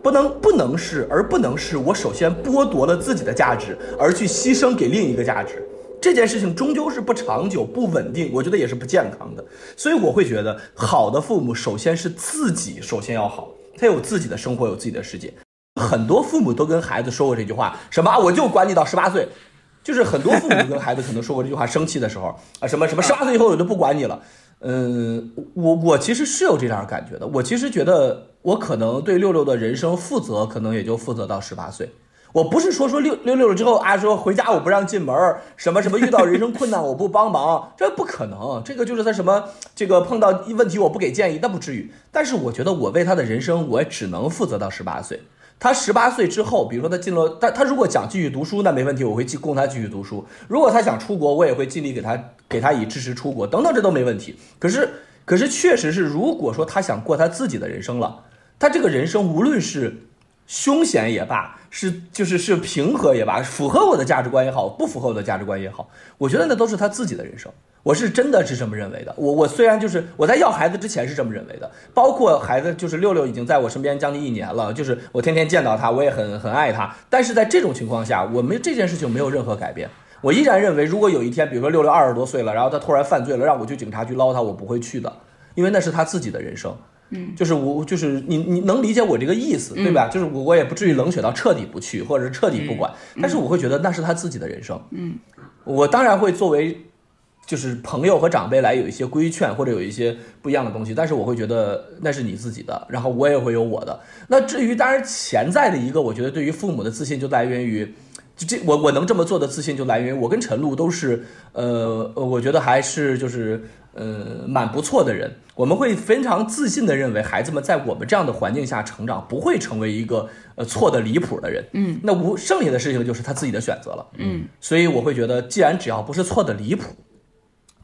不能不能是，而不能是我首先剥夺了自己的价值，而去牺牲给另一个价值。这件事情终究是不长久、不稳定，我觉得也是不健康的。所以我会觉得，好的父母首先是自己首先要好，他有自己的生活，有自己的世界。很多父母都跟孩子说过这句话，什么我就管你到十八岁，就是很多父母跟孩子可能说过这句话，生气的时候啊，什么什么十八岁以后我就不管你了。嗯，我我其实是有这样感觉的，我其实觉得我可能对六六的人生负责，可能也就负责到十八岁。我不是说说六六六了之后啊，说回家我不让进门，什么什么遇到人生困难我不帮忙，这不可能。这个就是他什么这个碰到问题我不给建议，那不至于。但是我觉得我为他的人生，我只能负责到十八岁。他十八岁之后，比如说他进了，他他如果想继续读书，那没问题，我会继供他继续读书。如果他想出国，我也会尽力给他给他以支持出国等等，这都没问题。可是可是确实是，如果说他想过他自己的人生了，他这个人生无论是。凶险也罢，是就是是平和也罢，符合我的价值观也好，不符合我的价值观也好，我觉得那都是他自己的人生。我是真的是这么认为的。我我虽然就是我在要孩子之前是这么认为的，包括孩子就是六六已经在我身边将近一年了，就是我天天见到他，我也很很爱他。但是在这种情况下，我们这件事情没有任何改变。我依然认为，如果有一天，比如说六六二十多岁了，然后他突然犯罪了，让我去警察局捞他，我不会去的，因为那是他自己的人生。嗯，就是我，就是你，你能理解我这个意思，对吧？就是我，我也不至于冷血到彻底不去，或者是彻底不管。但是我会觉得那是他自己的人生。嗯，我当然会作为就是朋友和长辈来有一些规劝，或者有一些不一样的东西。但是我会觉得那是你自己的，然后我也会有我的。那至于当然潜在的一个，我觉得对于父母的自信就来源于，就这我我能这么做的自信就来源于我跟陈露都是，呃，我觉得还是就是。呃，蛮不错的人，我们会非常自信的认为，孩子们在我们这样的环境下成长，不会成为一个呃错的离谱的人。嗯，那无剩下的事情就是他自己的选择了。嗯，所以我会觉得，既然只要不是错的离谱，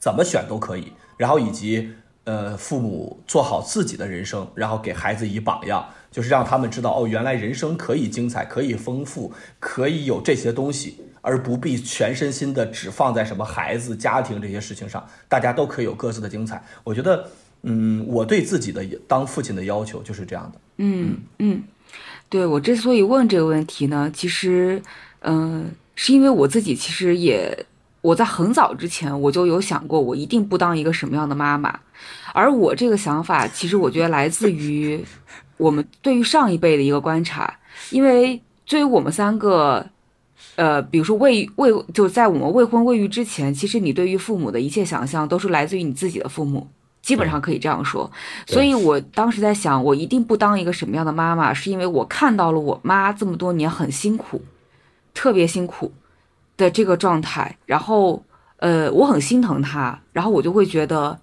怎么选都可以。然后以及呃，父母做好自己的人生，然后给孩子以榜样，就是让他们知道，哦，原来人生可以精彩，可以丰富，可以有这些东西。而不必全身心的只放在什么孩子、家庭这些事情上，大家都可以有各自的精彩。我觉得，嗯，我对自己的当父亲的要求就是这样的。嗯嗯，对我之所以问这个问题呢，其实，嗯，是因为我自己其实也我在很早之前我就有想过，我一定不当一个什么样的妈妈。而我这个想法，其实我觉得来自于我们对于上一辈的一个观察，因为对于我们三个。呃，比如说未未就在我们未婚未育之前，其实你对于父母的一切想象都是来自于你自己的父母，基本上可以这样说。所以我当时在想，我一定不当一个什么样的妈妈，是因为我看到了我妈这么多年很辛苦，特别辛苦的这个状态，然后呃，我很心疼他，然后我就会觉得。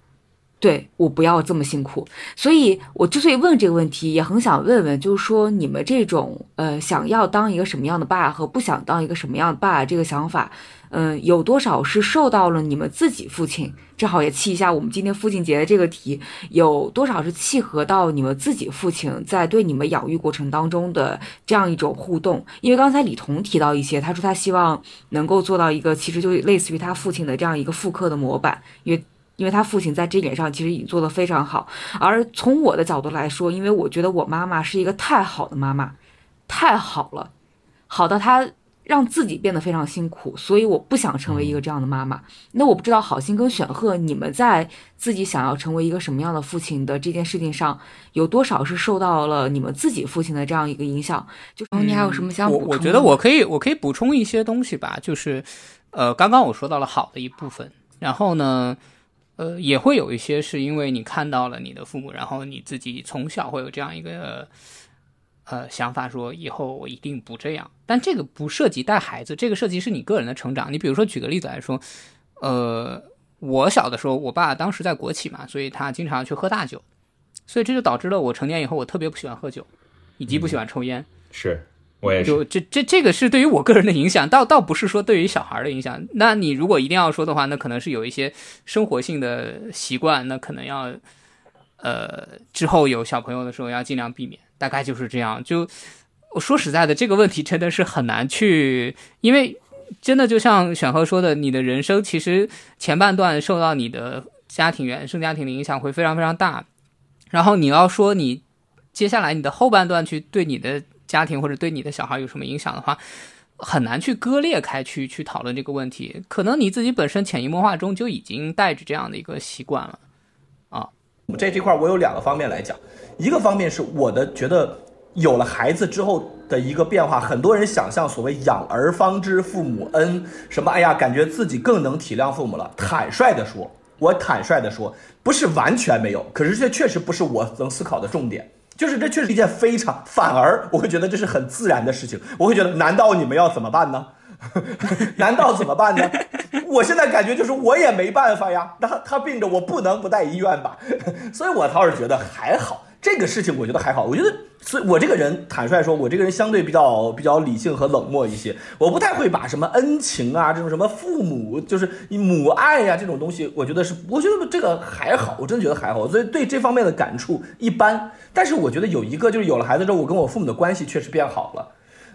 对我不要这么辛苦，所以我之所以问这个问题，也很想问问，就是说你们这种呃想要当一个什么样的爸和不想当一个什么样的爸这个想法，嗯，有多少是受到了你们自己父亲？正好也契一下我们今天父亲节的这个题，有多少是契合到你们自己父亲在对你们养育过程当中的这样一种互动？因为刚才李彤提到一些，他说他希望能够做到一个其实就类似于他父亲的这样一个复刻的模板，因为。因为他父亲在这点上其实已经做得非常好，而从我的角度来说，因为我觉得我妈妈是一个太好的妈妈，太好了，好到她让自己变得非常辛苦，所以我不想成为一个这样的妈妈。那我不知道好心跟选赫，你们在自己想要成为一个什么样的父亲的这件事情上，有多少是受到了你们自己父亲的这样一个影响？就你还有什么想补充？我我觉得我可以，我可以补充一些东西吧，就是，呃，刚刚我说到了好的一部分，然后呢？呃，也会有一些是因为你看到了你的父母，然后你自己从小会有这样一个呃想法，说以后我一定不这样。但这个不涉及带孩子，这个涉及是你个人的成长。你比如说举个例子来说，呃，我小的时候，我爸当时在国企嘛，所以他经常去喝大酒，所以这就导致了我成年以后，我特别不喜欢喝酒，以及不喜欢抽烟。是。我也就这这这个是对于我个人的影响，倒倒不是说对于小孩的影响。那你如果一定要说的话，那可能是有一些生活性的习惯，那可能要呃之后有小朋友的时候要尽量避免。大概就是这样。就我说实在的，这个问题真的是很难去，因为真的就像选和说的，你的人生其实前半段受到你的家庭原生家庭的影响会非常非常大，然后你要说你。接下来你的后半段去对你的家庭或者对你的小孩有什么影响的话，很难去割裂开去去讨论这个问题。可能你自己本身潜移默化中就已经带着这样的一个习惯了在。这块我有两个方面来讲，一个方面是我的觉得有了孩子之后的一个变化，很多人想象所谓养儿方知父母恩，什么哎呀，感觉自己更能体谅父母了。坦率的说。我坦率的说，不是完全没有，可是这确实不是我能思考的重点。就是这确实一件非常，反而我会觉得这是很自然的事情。我会觉得，难道你们要怎么办呢？难道怎么办呢？我现在感觉就是我也没办法呀。那他病着，我不能不带医院吧？所以我倒是觉得还好。这个事情我觉得还好，我觉得，所以我这个人坦率说，我这个人相对比较比较理性和冷漠一些，我不太会把什么恩情啊，这种什么父母就是母爱呀这种东西，我觉得是，我觉得这个还好，我真的觉得还好，所以对这方面的感触一般。但是我觉得有一个就是有了孩子之后，我跟我父母的关系确实变好了。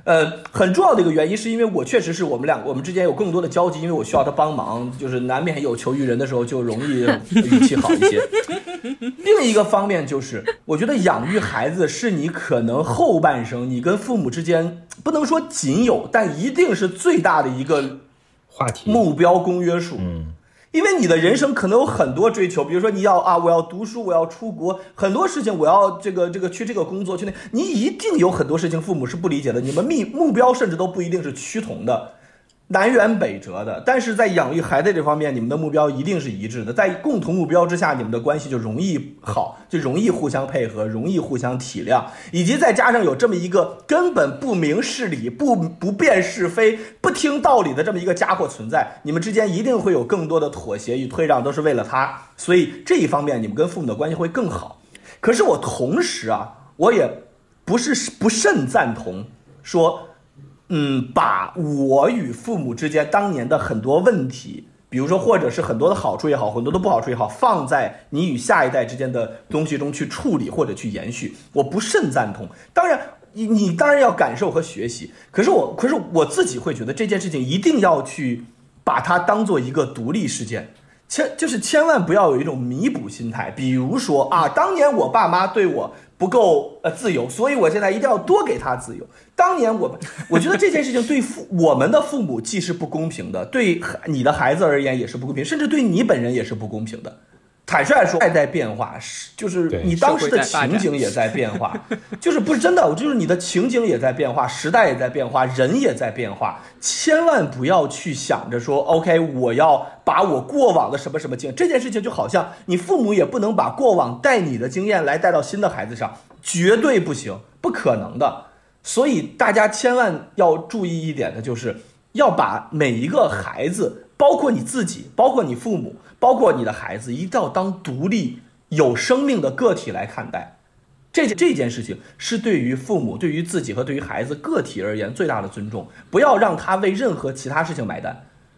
呃，很重要的一个原因是因为我确实是我们两个，我们之间有更多的交集，因为我需要他帮忙，就是难免有求于人的时候就容易语气好一些。另一个方面就是，我觉得养育孩子是你可能后半生你跟父母之间不能说仅有，但一定是最大的一个话题目标公约数。嗯。因为你的人生可能有很多追求，比如说你要啊，我要读书，我要出国，很多事情我要这个这个去这个工作去那，你一定有很多事情父母是不理解的，你们目目标甚至都不一定是趋同的。南辕北辙的，但是在养育孩子这方面，你们的目标一定是一致的。在共同目标之下，你们的关系就容易好，就容易互相配合，容易互相体谅，以及再加上有这么一个根本不明事理、不不辨是非、不听道理的这么一个家伙存在，你们之间一定会有更多的妥协与退让，都是为了他。所以这一方面，你们跟父母的关系会更好。可是我同时啊，我也不是不甚赞同说。嗯，把我与父母之间当年的很多问题，比如说或者是很多的好处也好，很多的不好处也好，放在你与下一代之间的东西中去处理或者去延续，我不甚赞同。当然，你你当然要感受和学习，可是我可是我自己会觉得这件事情一定要去把它当做一个独立事件，千就是千万不要有一种弥补心态，比如说啊，当年我爸妈对我。不够呃自由，所以我现在一定要多给他自由。当年我，我觉得这件事情对父 我们的父母既是不公平的，对你的孩子而言也是不公平，甚至对你本人也是不公平的。坦率说，爱在变化，是就是你当时的情景也在变化，就是不是真的，就是你的情景也在变化，时代也在变化，人也在变化。千万不要去想着说，OK，我要把我过往的什么什么经这件事情，就好像你父母也不能把过往带你的经验来带到新的孩子上，绝对不行，不可能的。所以大家千万要注意一点的，就是要把每一个孩子，包括你自己，包括你父母。包括你的孩子，一定要当独立有生命的个体来看待，这这件事情是对于父母、对于自己和对于孩子个体而言最大的尊重。不要让他为任何其他事情买单，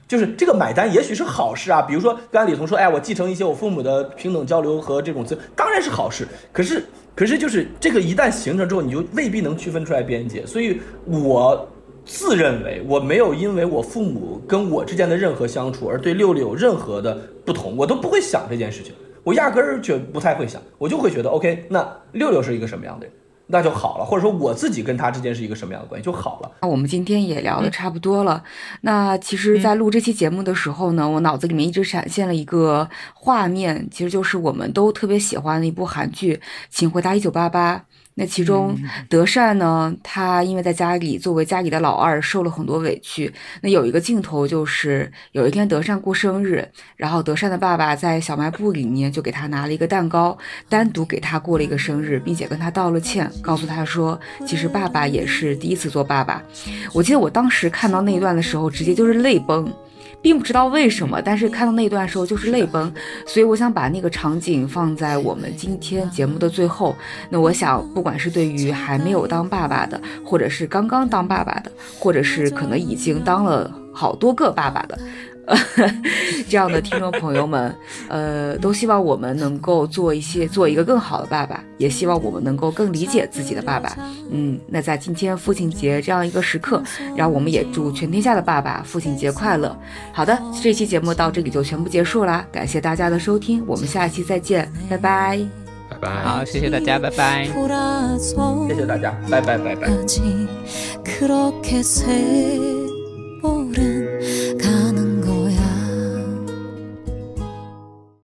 就是这个买单也许是好事啊。比如说刚才李彤说，哎，我继承一些我父母的平等交流和这种资，当然是好事。可是，可是就是这个一旦形成之后，你就未必能区分出来边界。所以，我。自认为我没有因为我父母跟我之间的任何相处而对六六有任何的不同，我都不会想这件事情，我压根儿就不太会想，我就会觉得 OK，那六六是一个什么样的人，那就好了，或者说我自己跟他之间是一个什么样的关系就好了。那我们今天也聊得差不多了，那其实，在录这期节目的时候呢，我脑子里面一直闪现了一个画面，其实就是我们都特别喜欢的一部韩剧《请回答一九八八》。那其中，德善呢，他因为在家里作为家里的老二，受了很多委屈。那有一个镜头就是，有一天德善过生日，然后德善的爸爸在小卖部里面就给他拿了一个蛋糕，单独给他过了一个生日，并且跟他道了歉，告诉他说，其实爸爸也是第一次做爸爸。我记得我当时看到那一段的时候，直接就是泪崩。并不知道为什么，但是看到那段时候就是泪崩，所以我想把那个场景放在我们今天节目的最后。那我想，不管是对于还没有当爸爸的，或者是刚刚当爸爸的，或者是可能已经当了好多个爸爸的。这样的听众朋友们，呃，都希望我们能够做一些，做一个更好的爸爸，也希望我们能够更理解自己的爸爸。嗯，那在今天父亲节这样一个时刻，然后我们也祝全天下的爸爸父亲节快乐。好的，这期节目到这里就全部结束啦，感谢大家的收听，我们下期再见，拜拜。拜拜。好，谢谢大家，拜拜。谢谢大家，拜拜拜拜。